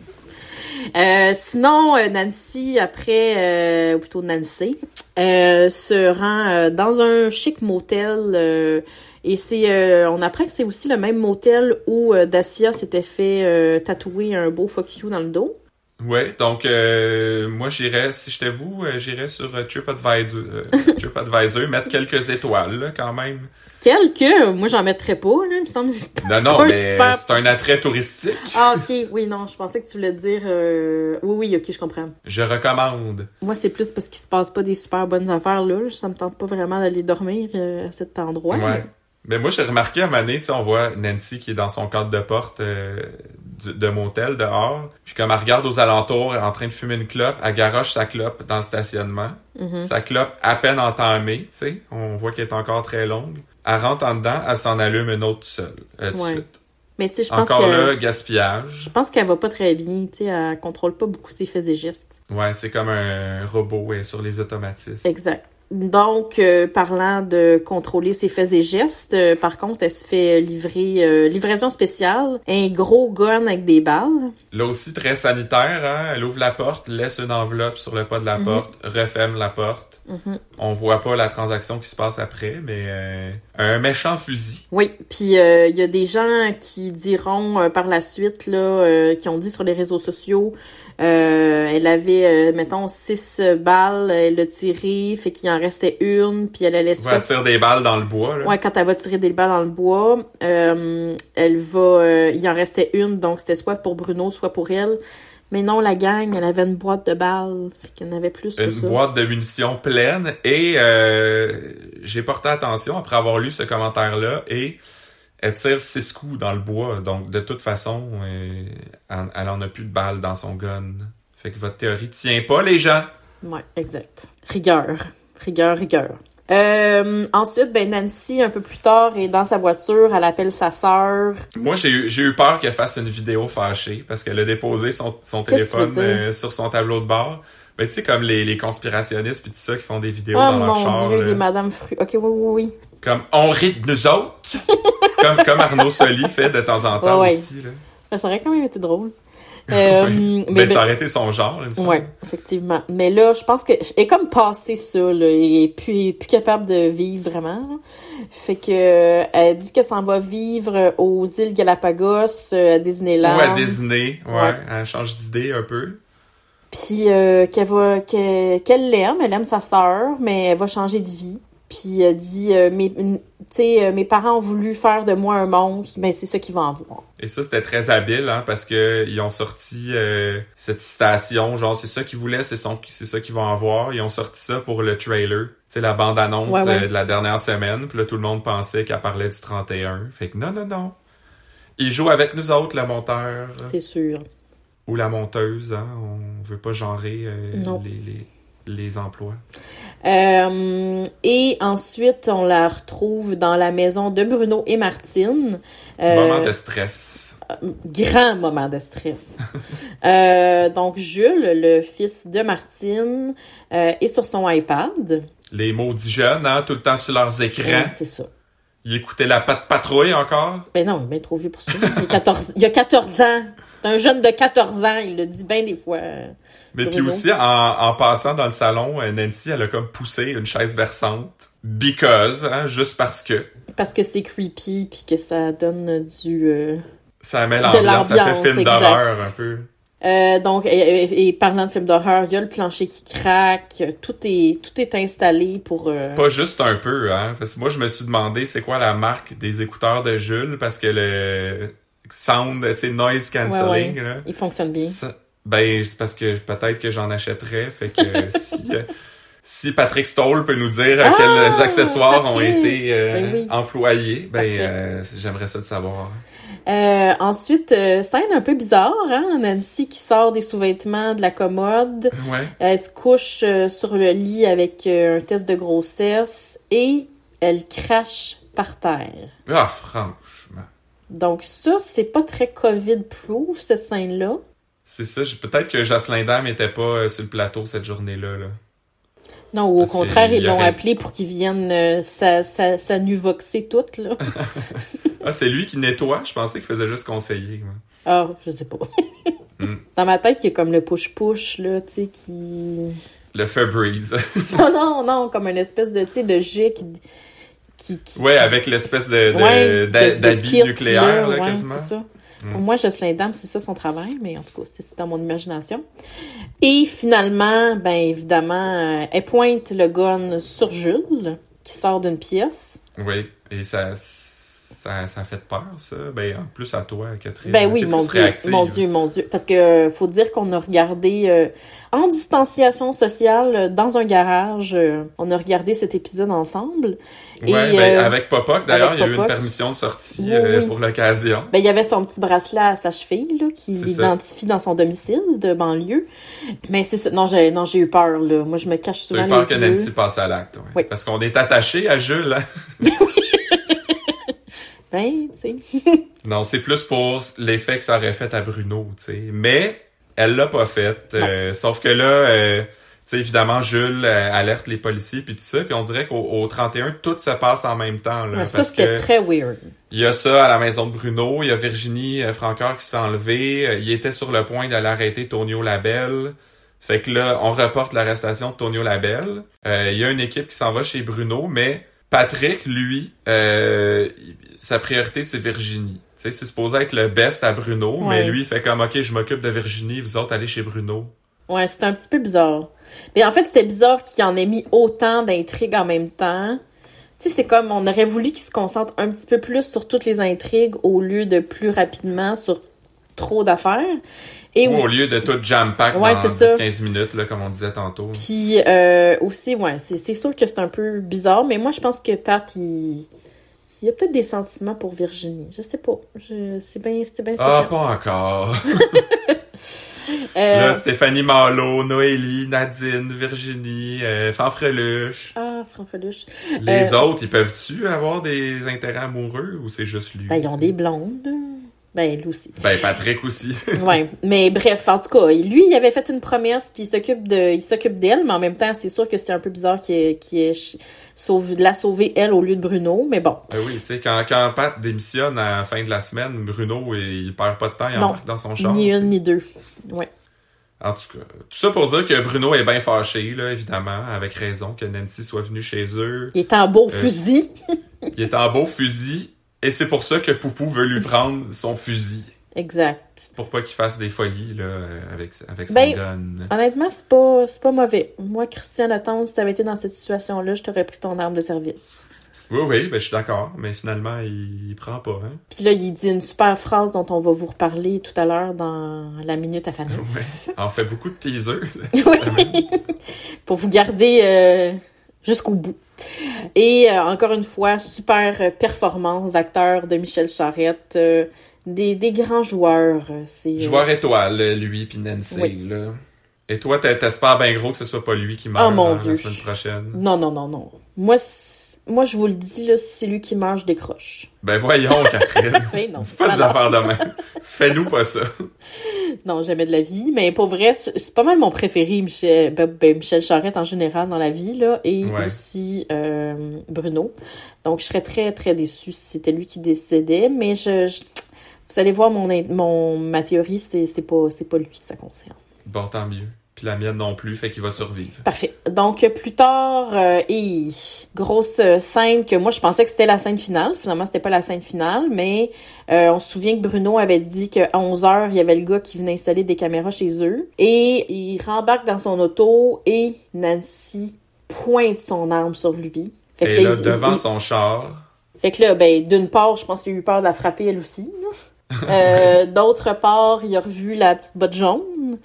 Euh, sinon, euh, Nancy, après, euh, ou plutôt Nancy, se rend dans un chic motel. et c'est, on apprend que c'est aussi le même motel où Dacia s'était fait tatouer un beau fuck you dans le dos. Ouais, donc euh, moi j'irais, si j'étais vous, euh, j'irais sur euh, TripAdvisor, euh, [LAUGHS] TripAdvisor, mettre quelques étoiles là, quand même. Quelques, moi j'en mettrais pas, là, il me semble pas, Non, non, mais super- c'est un attrait touristique. Ah, ok, oui, non, je pensais que tu voulais dire... Oui, oui, ok, je comprends. Je recommande. Moi, c'est plus parce qu'il se passe pas des super bonnes affaires là. Ça me tente pas vraiment d'aller dormir à cet endroit. Ouais. Mais moi j'ai remarqué à donné, tu sais, on voit Nancy qui est dans son cadre de porte euh, du- de motel dehors. Puis comme elle regarde aux alentours, elle est en train de fumer une clope, elle garoche sa clope dans le stationnement. Mhm. Sa clope à peine entamée, tu sais, on voit qu'elle est encore très longue. Elle rentre en dedans, elle s'en allume une autre seule, euh, tout de Ouais. suite. Mais tu sais, je pense Encore que là, gaspillage. je pense qu'elle va pas très bien. Tu sais, elle contrôle pas beaucoup ses faits et gestes. Ouais, c'est comme un robot est sur les automatismes. Exact. Donc, euh, parlant de contrôler ses faits et gestes, euh, par contre, elle se fait livrer euh, livraison spéciale, un gros gun avec des balles. Là aussi, très sanitaire, hein? Elle ouvre la porte, laisse une enveloppe sur le pas de la Mhm. porte, referme la porte. Mhm. On voit pas la transaction qui se passe après, mais un méchant fusil. Oui, puis il y a des gens qui diront par la suite, là, qui ont dit sur les réseaux sociaux, euh, elle avait, euh, mettons, six balles, elle a tiré, fait qu'il en restait une, puis elle allait Ouais, elle tire des balles dans le bois, là. Ouais, quand elle va tirer des balles dans le bois, euh, elle va, euh, il en restait une, donc c'était soit pour Bruno, soit pour elle. Mais non, la gang, elle avait une boîte de balles, fait qu'il y en avait plus que Une ça. boîte de munitions pleine. Et euh, j'ai porté attention après avoir lu ce commentaire-là et elle tire six coups dans le bois. Donc, de toute façon, euh, elle, elle en a plus de balles dans son gun. Fait que votre théorie tient pas, les gens. Ouais, exact. Rigueur. Rigueur, rigueur. Euh, ensuite, ben Nancy, un peu plus tard, est dans sa voiture, elle appelle sa sœur. Moi, j'ai eu, eu peur qu'elle fasse une vidéo fâchée parce qu'elle a déposé son, son téléphone euh, sur son tableau de bord. Ben, tu sais, comme les, les conspirationnistes puis tout ça qui font des vidéos Oh dans leur mon char. dieu, là. des Madame Fru. Ok, oui, oui, oui. Comme, on rit de nous autres. [LAUGHS] comme, comme Arnaud Soli fait de temps en temps Ouais, ouais. aussi. Là. Ben, Ça aurait quand même été drôle. [LAUGHS] Euh, Oui. mais Ben, ben- ça aurait été son genre. Ouais, effectivement. Mais là, je pense que est comme passé ça, là. Elle est plus, capable de vivre vraiment. là. Fait que elle dit qu'elle s'en va vivre aux îles Galapagos, euh, à Disneyland. Ou à Disney, ouais, Ouais. elle change d'idée un peu. Puis euh, qu'elle va qu'elle qu'elle l'aime, elle aime sa sœur, mais elle va changer de vie. Puis elle dit, euh, mes, tu sais, euh, mes parents ont voulu faire de moi un monstre, ben c'est ça qu'ils vont avoir. Et ça, c'était très habile, hein, parce que ils ont sorti euh, cette citation, genre c'est ça qu'ils voulaient, c'est ça qu'ils vont avoir. Ils ont sorti ça pour le trailer, c'est la bande annonce Ouais, ouais. de la dernière semaine. Puis là, tout le monde pensait qu'elle parlait du 31. Fait que non, non, non. Il joue avec nous autres, le monteur C'est sûr. ou la monteuse. Hein. On veut pas genrer Non. les, les, les emplois. Euh, et ensuite, on la retrouve dans la maison de Bruno et Martine. Euh, Moment de stress. grand moment de stress. [LAUGHS] Euh, donc, Jules, le fils de Martine, euh, est sur son iPad. Les maudits jeunes, hein, tout le temps sur leurs écrans. Ouais, c'est ça. Ils écoutaient la patte patrouille encore? Ben non, il est bien trop vieux pour ça. Il a 14, il a 14 ans. C'est un jeune de 14 ans. Il le dit bien des fois. Mais puis aussi, en, en passant dans le salon, euh, Nancy, elle a comme poussé une chaise versante. Because, hein, juste parce que. Parce que c'est creepy puis que ça donne du... euh, Ça met l'ambiance, ça fait film d'horreur un peu. Euh, donc, et, et- parlant de film d'horreur, il y a le plancher qui craque, tout est, tout est installé pour... euh, Pas juste un peu, hein. Parce que moi, je me suis demandé c'est quoi la marque des écouteurs de Jules, parce que le sound, tu sais, noise cancelling, Ouais, là. Il fonctionne bien. ça- ben, c'est parce que peut-être que j'en achèterais, fait que [LAUGHS] si... euh, Si Patrick Stoll peut nous dire Ah, quels accessoires ont été euh, Ben oui. employés, ben euh, j'aimerais ça de savoir. Euh, ensuite, euh, scène un peu bizarre, hein? Nancy qui sort des sous-vêtements de la commode. Ouais. Elle se couche euh, sur le lit avec un test de grossesse et elle crache par terre. Ah, franchement. Donc ça, c'est pas très COVID-proof, cette scène-là. C'est ça. Peut-être que Jocelyn Dam était pas euh, sur le plateau cette journée-là. Là. Non, au Parce contraire, ils l'ont aurait- appelé pour qu'il vienne euh, sa- toute, là. [LAUGHS] Ah, c'est lui qui nettoie? Je pensais qu'il faisait juste conseiller. moi. Ah, je sais pas. [LAUGHS] Hmm. Dans ma tête, il y a comme le push-push, là, tu sais, qui... Le Febreze. [LAUGHS] Non, non, non, comme une espèce de, tu sais, de jet qui... qui, qui- ouais, avec l'espèce de, de, Ouais, d'habit nucléaire, là, ouais, quasiment. c'est ça. Mm. Pour moi, Jocelyn Dame, c'est ça son travail, mais en tout cas, c'est dans mon imagination. Et finalement, ben évidemment, euh, elle pointe le gun sur Jules, qui sort d'une pièce. Oui, et ça, ça, fait peur, ça? Ben, en plus à toi, Catherine. Ben oui, mon Dieu, réactive. mon Dieu, mon Dieu. Parce que euh, faut dire qu'on a regardé euh, en distanciation sociale euh, dans un garage. euh, on a regardé cet épisode ensemble. Et, ben, euh, avec Popoc, d'ailleurs, il y a eu une permission de sortie Oui, oui. pour l'occasion. Ben, il y avait son petit bracelet à sa cheville, là, qui l'identifie dans son domicile de banlieue. Mais c'est ça. Non, j'ai, non, j'ai eu peur, là. Moi, je me cache souvent as eu peur les que yeux. Nancy passe à l'acte. ouais. Oui. Parce qu'on est attaché à Jules. hein? [LAUGHS] Tu sais. [LAUGHS] Non, c'est plus pour l'effet que ça aurait fait à Bruno, tu sais. Mais elle l'a pas fait. euh, sauf que là, euh, tu sais, évidemment, Jules euh, alerte les policiers puis tout ça. Puis on dirait qu'au au 31, tout se passe en même temps. Là, Ouais, ça, c'était très weird. il y a ça à la maison de Bruno. Il y a Virginie euh, Francoeur qui se fait enlever. euh, Il était sur le point d'aller arrêter Tonio Labelle. Fait que là, on reporte l'arrestation de Tonio Labelle. Euh, il y a une équipe qui s'en va chez Bruno, mais Patrick, lui, euh, sa priorité, c'est Virginie. Tu sais, c'est supposé être le best à Bruno, Ouais. mais lui, il fait comme, OK, je m'occupe de Virginie, vous autres, allez chez Bruno. Ouais, c'était un petit peu bizarre. Mais en fait, c'était bizarre qu'il en ait mis autant d'intrigues en même temps. Tu sais, c'est comme, on aurait voulu qu'il se concentre un petit peu plus sur toutes les intrigues au lieu de plus rapidement sur trop d'affaires. Et Ou au lieu de tout jam-pack Ouais, dans c'est ça. 10-15 minutes, là, comme on disait tantôt. Puis euh, aussi, ouais, c'est sûr que c'est un peu bizarre, mais moi, je pense que Pat, il, il a peut-être des sentiments pour Virginie. Je sais pas. Je- C'est bien, bien Ah, pas encore. [LAUGHS] Euh, Là, Stéphanie Malo, Noélie, Nadine, Virginie, euh, Fanfreluche. ah, Franfreluche. Les Euh, autres, ils peuvent-tu avoir des intérêts amoureux ou c'est juste lui? Ben, ils ont des blondes. Ben, lui aussi. Ben, Patrick aussi. [LAUGHS] Ouais, mais bref, en tout cas, lui, il avait fait une promesse, puis il s'occupe de, il s'occupe d'elle, mais en même temps, c'est sûr que c'est un peu bizarre qu'il ait, de la sauver elle au lieu de Bruno, mais bon. Ben oui, tu sais, quand, quand Pat démissionne à la fin de la semaine, Bruno, il, il perd pas de temps, il Non. embarque dans son char. Ni une ni deux. Ouais. En tout cas, tout ça pour dire que Bruno est bien fâché, là, évidemment, avec raison, que Nancy soit venue chez eux. Il est en beau Euh, fusil. Il est en beau fusil, et c'est pour ça que Poupou veut lui prendre son fusil. Exact. Pour pas qu'il fasse des folies là, avec, avec son Ben, gun. Honnêtement, c'est pas, pas mauvais. Moi, Christian Latence, si t'avais été dans cette situation-là, je t'aurais pris ton arme de service. Oui, oui, ben, je suis d'accord, mais finalement, il, il prend pas. Hein? Puis là, il dit une super phrase dont on va vous reparler tout à l'heure dans la minute à Fanny. Ouais. On fait beaucoup de teasers. [LAUGHS] Oui. Pour vous garder euh, jusqu'au bout. Et euh, encore une fois, super performance d'acteur de Michel Charette. euh, des, des grands joueurs. euh, C'est, Joueur étoile, lui puis Nancy. Oui. Là. Et toi, t'es- t'espères bien gros que ce soit pas lui qui meurt Oh, mon hein, Dieu. la semaine prochaine? Non, non, non, non. Moi, c'est- moi je vous le dis, là, si c'est lui qui meurt, je décroche. Ben voyons, Catherine. Mais [LAUGHS] non, Dis pas des affaires de même. Fais-nous pas ça. [LAUGHS] Non, jamais de la vie. Mais pour vrai, c'est pas mal mon préféré, Michel, ben, ben, Michel Charette en général dans la vie, là, et Ouais. aussi euh, Bruno. Donc, je serais très, très déçue si c'était lui qui décédait. Mais je, je- vous allez voir, mon, mon, ma théorie, c'est pas, c'est pas lui que ça concerne. Bon, tant mieux. Puis la mienne non plus, fait qu'il va survivre. Parfait. Donc, plus tard, euh, et grosse euh, scène que moi, je pensais que c'était la scène finale. Finalement, c'était pas la scène finale, mais euh, on se souvient que Bruno avait dit qu'à 11h, il y avait le gars qui venait installer des caméras chez eux. Et il rembarque dans son auto et Nancy pointe son arme sur lui. Fait que Et là, il- devant il- son char, fait que là, ben, d'une part, je pense qu'il a eu peur de la frapper elle aussi. Euh, D'autre part, il a revu la petite botte jaune.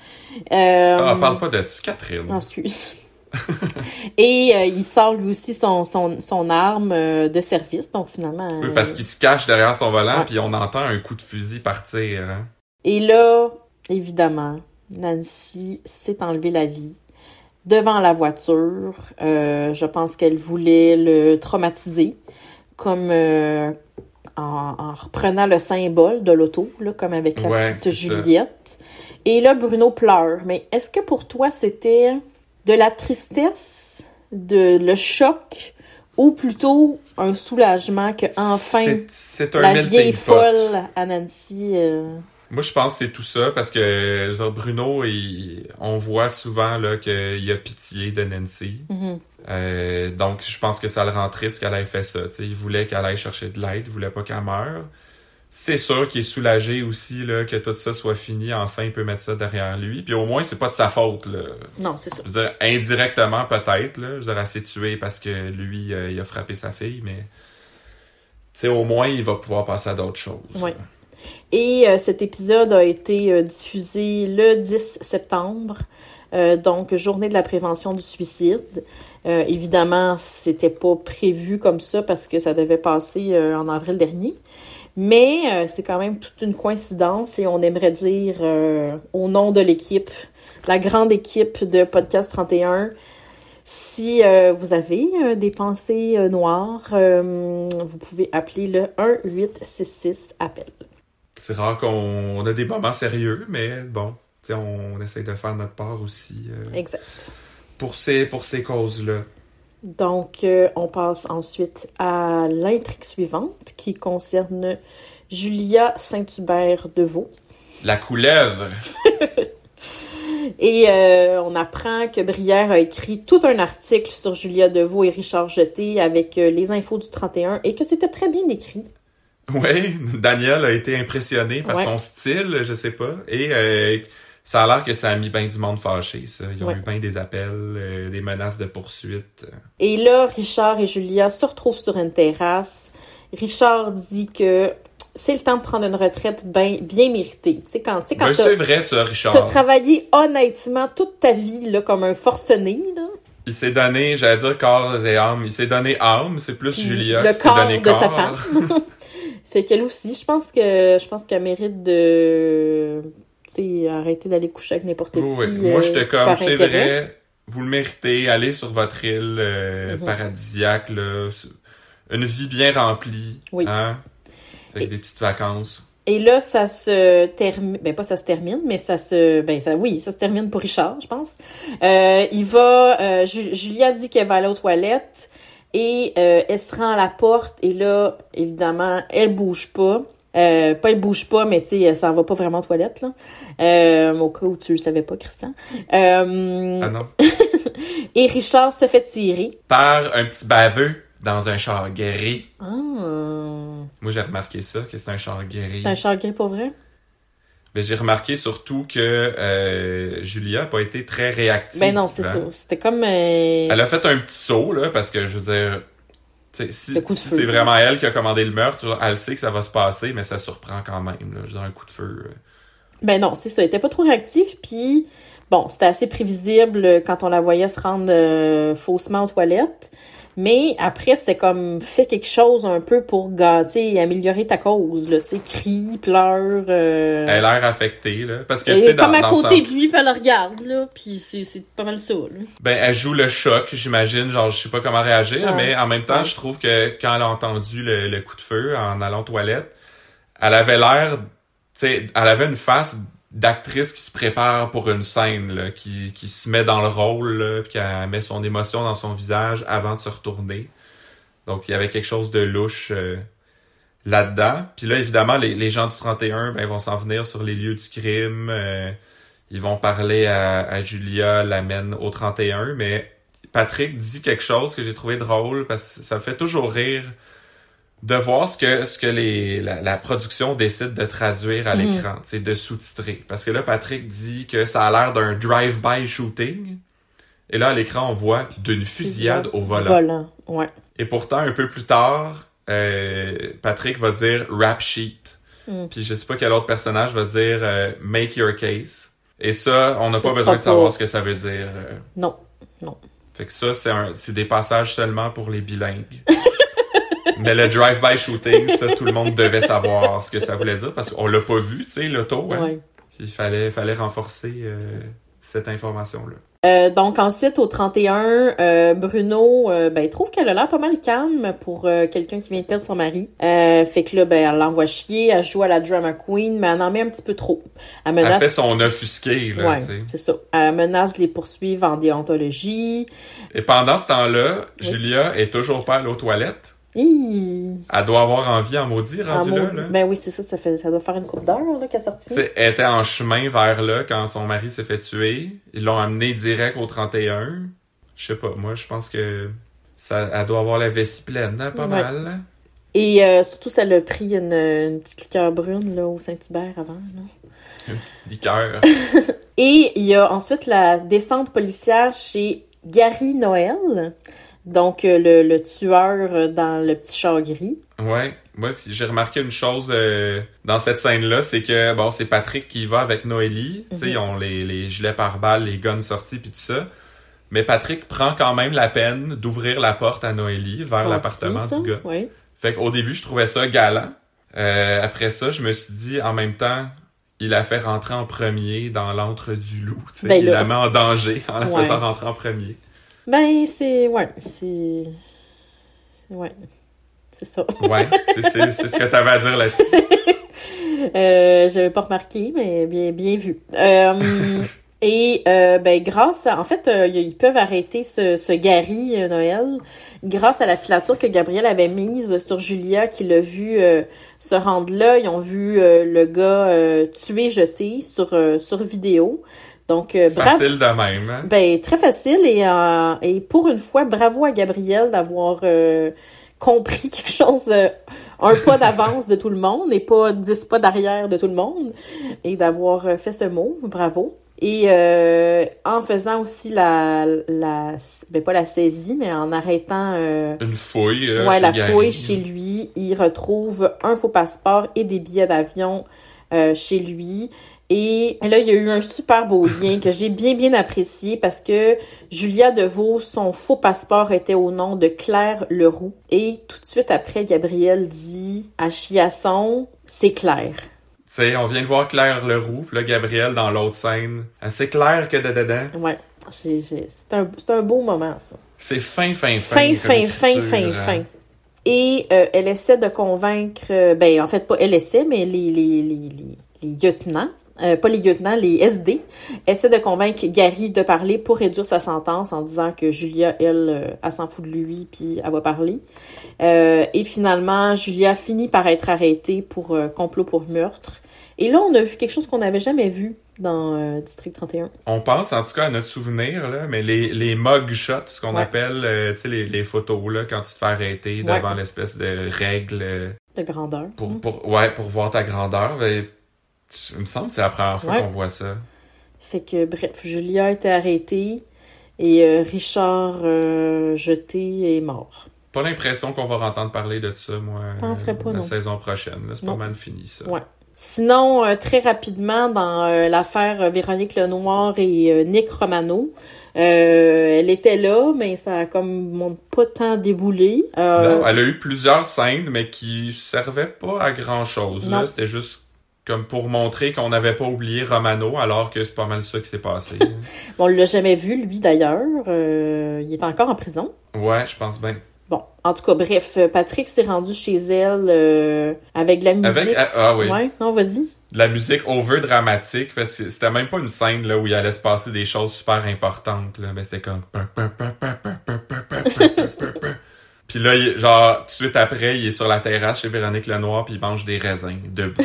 Euh, ah, parle pas de Catherine. non, excuse. [LAUGHS] Et euh, il sort lui aussi son, son, son arme euh, de service, donc finalement... Oui, parce qu'il se cache derrière son volant, puis on entend un coup de fusil partir. Hein? Et là, évidemment, Nancy s'est enlevé la vie devant la voiture. Je pense qu'elle voulait le traumatiser, comme en, en reprenant le symbole de l'auto, là, comme avec la Ouais, petite ça. Juliette. Et là, Bruno pleure. Mais est-ce que pour toi, c'était de la tristesse, de le choc, ou plutôt un soulagement que enfin C'est- C'est un la vieille pot. folle à Nancy... euh, Moi, je pense que c'est tout ça parce que je veux dire, Bruno, il- on voit souvent là qu'il a pitié de Nancy. mhm. Euh, donc, je pense que ça le rend triste qu'elle ait fait ça. tu sais. il voulait qu'elle aille chercher de l'aide, il voulait pas qu'elle meure. C'est sûr qu'il est soulagé aussi là, que tout ça soit fini. Enfin, il peut mettre ça derrière lui. Puis au moins, c'est pas de sa faute. Là. Non, c'est ça. Je veux dire, indirectement peut-être. Là. Je veux dire, elle s'est tuée parce que lui, euh, il a frappé sa fille, mais tu sais, au moins, il va pouvoir passer à d'autres choses. Oui. Et euh, cet épisode a été euh, diffusé le 10 septembre, euh, donc journée de la prévention du suicide. Euh, évidemment, c'était pas prévu comme ça parce que ça devait passer en avril dernier. Mais c'est quand même toute une coïncidence et on aimerait dire au nom de l'équipe, la grande équipe de Podcast 31, si vous avez des pensées noires, vous pouvez appeler le 1866 appel. C'est rare qu'on on a des moments sérieux, mais bon, on, on essaye de faire notre part aussi euh, Exact. pour ces, pour ces causes-là. Donc, euh, on passe ensuite à l'intrigue suivante qui concerne Julia Saint-Hubert de Vaux. La couleuvre. [LAUGHS] Et euh, on apprend que Brière a écrit tout un article sur Julia Deveau et Richard Jeté avec euh, les infos du 31 et que c'était très bien écrit. Oui, Daniel a été impressionné par Ouais. son style, je sais pas. Et euh, ça a l'air que ça a mis bien du monde fâché, ça. Ils ont Ouais. eu bien des appels, euh, des menaces de poursuite. Et là, Richard et Julia se retrouvent sur une terrasse. Richard dit que c'est le temps de prendre une retraite bien bien méritée. Tu sais, quand, tu sais, quand Ben, t'as- c'est vrai, ça, t'as Richard. travaillé honnêtement toute ta vie là, comme un forcené, là. Il s'est donné, j'allais dire corps et âme. Il s'est donné âme, c'est plus Julia qui s'est corps donné de corps. sa femme. [LAUGHS] Fait qu'elle aussi, je pense que je pense qu'elle mérite de arrêter d'aller coucher avec n'importe qui. Oui, oui. Moi, euh, j'étais comme, c'est vrai, vous le méritez, allez sur votre île euh, Mhm. paradisiaque, là. Une vie bien remplie, Oui. hein? Avec Et- des petites vacances. Et là, ça se termine, ben pas ça se termine, mais ça se, ben ça, oui, ça se termine pour Richard, je pense. Euh, il va, euh, Ju- Julia dit qu'elle va aller aux toilettes et euh, elle se rend à la porte et là, évidemment, elle bouge pas. Euh, pas elle bouge pas, mais tu sais, elle s'en va pas vraiment aux toilettes, là. Euh, au cas où tu le savais pas, Christian. Euh, Ah non? [LAUGHS] et Richard se fait tirer. Par un petit baveux dans un char guéri. Ah, Moi, j'ai remarqué ça, que c'est un char guéri. c'est un char gris pour vrai? Mais j'ai remarqué surtout que euh, Julia a pas été très réactive. Ben non, c'est hein. ça. C'était comme... euh, Elle a fait un petit saut, là, parce que, je veux dire, si, si c'est vraiment elle qui a commandé le meurtre, elle sait que ça va se passer, mais ça surprend quand même, là. Je veux dire, un coup de feu. euh. Ben non, c'est ça. Elle était pas trop réactive, puis bon, c'était assez prévisible quand on la voyait se rendre euh, faussement aux toilettes. Mais après, c'est comme fait quelque chose un peu pour gâter et améliorer ta cause, là, tu sais, crie, pleure. euh, Elle a l'air affectée, là. Parce que, elle est dans, comme à dans côté son- de lui, puis elle le regarde, là, puis c'est c'est pas mal ça, là. Ben, elle joue le choc, j'imagine. Genre, je sais pas comment réagir, Ouais. mais en même temps, Ouais. je trouve que quand elle a entendu le, le coup de feu en allant aux toilettes, elle avait l'air, tu sais, elle avait une face d'actrice qui se prépare pour une scène, qui, qui se met dans le rôle, puis qu'elle met son émotion dans son visage avant de se retourner. Donc, il y avait quelque chose de louche euh, là-dedans. Puis là, évidemment, les, les gens du 31 ben, vont s'en venir sur les lieux du crime. euh, ils vont parler à, à Julia, l'amène au 31, mais Patrick dit quelque chose que j'ai trouvé drôle parce que ça me fait toujours rire de voir ce que ce que les la, la production décide de traduire à Mhm. l'écran, c'est de sous-titrer. Parce que là, Patrick dit que ça a l'air d'un drive-by shooting. Et là, à l'écran, on voit d'une fusillade au volant. Volant, ouais. Et pourtant, un peu plus tard, euh, Patrick va dire rap sheet. Mm. Puis je sais pas quel autre personnage va dire euh, make your case. Et ça, on n'a pas besoin de savoir ce que ça veut dire. euh. Non. Fait que ça, c'est un, c'est des passages seulement pour les bilingues. [LAUGHS] Mais le drive-by shooting, ça, tout le monde devait savoir ce que ça voulait dire parce qu'on l'a pas vu, tu sais, l'auto. Hein? Ouais. Il fallait, fallait renforcer euh, cette information-là. Euh, donc ensuite au 31, euh, Bruno euh, ben trouve qu'elle a l'air pas mal calme pour euh, quelqu'un qui vient de perdre son mari. Euh, fait que là ben elle l'envoie chier, elle joue à la drama queen, mais elle en met un petit peu trop. Elle Elle menace fait son offusqué, là, Ouais, c'est ça. Elle menace de les poursuivre en déontologie. Et pendant ce temps-là, Oui. Julia est toujours pas allée aux toilettes. Hi! Elle doit avoir envie en maudit, En rendu là, maudit. là. Ben oui, c'est ça, ça fait ça doit faire une coupe d'heure qu'elle est sortie. Elle était en chemin vers là quand son mari s'est fait tuer. Ils l'ont amené direct au 31. Je sais pas, moi, je pense que ça, elle doit avoir la vessie pleine, hein, pas Ouais. mal. Et euh, surtout ça l'a pris une, une petite liqueur brune là au Saint-Hubert avant là. Une petite liqueur. [LAUGHS] Et il y a ensuite la descente policière chez Gary Noël, donc euh, le, le tueur euh, dans le petit char gris. ouais. Moi, si- j'ai remarqué une chose euh, dans cette scène-là, c'est que, bon, c'est Patrick qui va avec Noélie. Tu sais, Mhm. ils ont les, les gilets pare-balles, les guns sortis, puis tout ça. Mais Patrick prend quand même la peine d'ouvrir la porte à Noélie vers l'appartement du gars. Oui. Fait qu'au début, je trouvais ça galant. Euh, après ça, je me suis dit, en même temps, il la fait rentrer en premier dans l'antre du loup. tu sais. Ben il là. la met en danger en la Ouais. faisant rentrer en premier. Ben c'est ouais, c'est ouais. C'est ça. Ouais, c'est, ce que t'avais à dire là-dessus. [LAUGHS] Euh, j'avais pas remarqué, mais bien, bien vu. Euh, [LAUGHS] et euh, ben grâce à, en fait, euh, ils peuvent arrêter ce, ce Gary euh, Noël grâce à la filature que Gabriel avait mise sur Julia, qui l'a vu se rendre là. Ils ont vu le gars tué, jeté sur sur vidéo. Donc euh, bravo. Facile de même. Hein? Ben très facile et euh, et pour une fois, bravo à Gabriel d'avoir euh, compris [LAUGHS] quelque chose un pas d'avance de tout le monde et pas dix pas d'arrière de tout le monde et d'avoir fait ce move, bravo. Et en faisant aussi la la ben pas la saisie mais en arrêtant Une fouille. ouais, la Gary. fouille chez lui, il retrouve un faux passeport et des billets d'avion chez lui. Et là, il y a eu un super beau lien que j'ai bien, bien apprécié parce que Julia Deveau, son faux passeport était au nom de Claire Leroux. Et tout de suite après, Gabriel dit à Chiasson, c'est Claire. Tu sais, on vient de voir Claire Leroux, puis là, Gabriel dans l'autre scène. Ah, C'est clair que de dedans. Ouais, c'est un, un beau moment, ça. C'est fin, fin, fin. fin, fin, fin, fin, hein. fin. Et euh, elle essaie de convaincre, euh, ben en fait pas elle essaie, mais les, les, les, les, les lieutenants, euh, pas les lieutenants, les SD, essaient de convaincre Gary de parler pour réduire sa sentence en disant que Julia, elle, euh, elle s'en fout de lui, puis elle va parler. Euh, et finalement, Julia finit par être arrêtée pour euh, complot pour meurtre. Et là, on a vu quelque chose qu'on n'avait jamais vu dans euh, District 31. On pense en tout cas à notre souvenir, là, mais les, les mug shots, ce qu'on Ouais. appelle tu sais, les, les photos là, quand tu te fais arrêter Ouais. devant l'espèce de règle De grandeur. pour, Mm. pour, ouais, pour voir ta grandeur. Il me semble que c'est la première fois Ouais. qu'on voit ça. Fait que, bref, Julia a été arrêtée et euh, Richard euh, jeté est mort. Pas l'impression qu'on va entendre parler de ça, moi, pas, la non. saison prochaine. C'est pas mal fini, ça. Ouais. Sinon, euh, très rapidement, dans l'affaire Véronique Lenoir et Nick Romano, euh, elle était là, mais ça a comme mon- pas tant déboulé. Euh, Non, elle a eu plusieurs scènes, mais qui servaient pas à grand chose. C'était juste comme pour montrer qu'on n'avait pas oublié Romano, alors que c'est pas mal ça qui s'est passé. bon, on l'a jamais vu, lui, d'ailleurs. Euh, il est encore en prison. ouais, je pense bien. Bon, en tout cas, bref, euh, Patrick s'est rendu chez elle euh, avec de la musique. Avec, ah, ah oui, Ouais, non, vas-y. de la musique over dramatique, parce que c'était même pas une scène là où il allait se passer des choses super importantes. Là. Ben, c'était comme. Puis là, il- genre, tout de suite après, il est sur la terrasse chez Véronique Lenoir, puis il mange des raisins debout.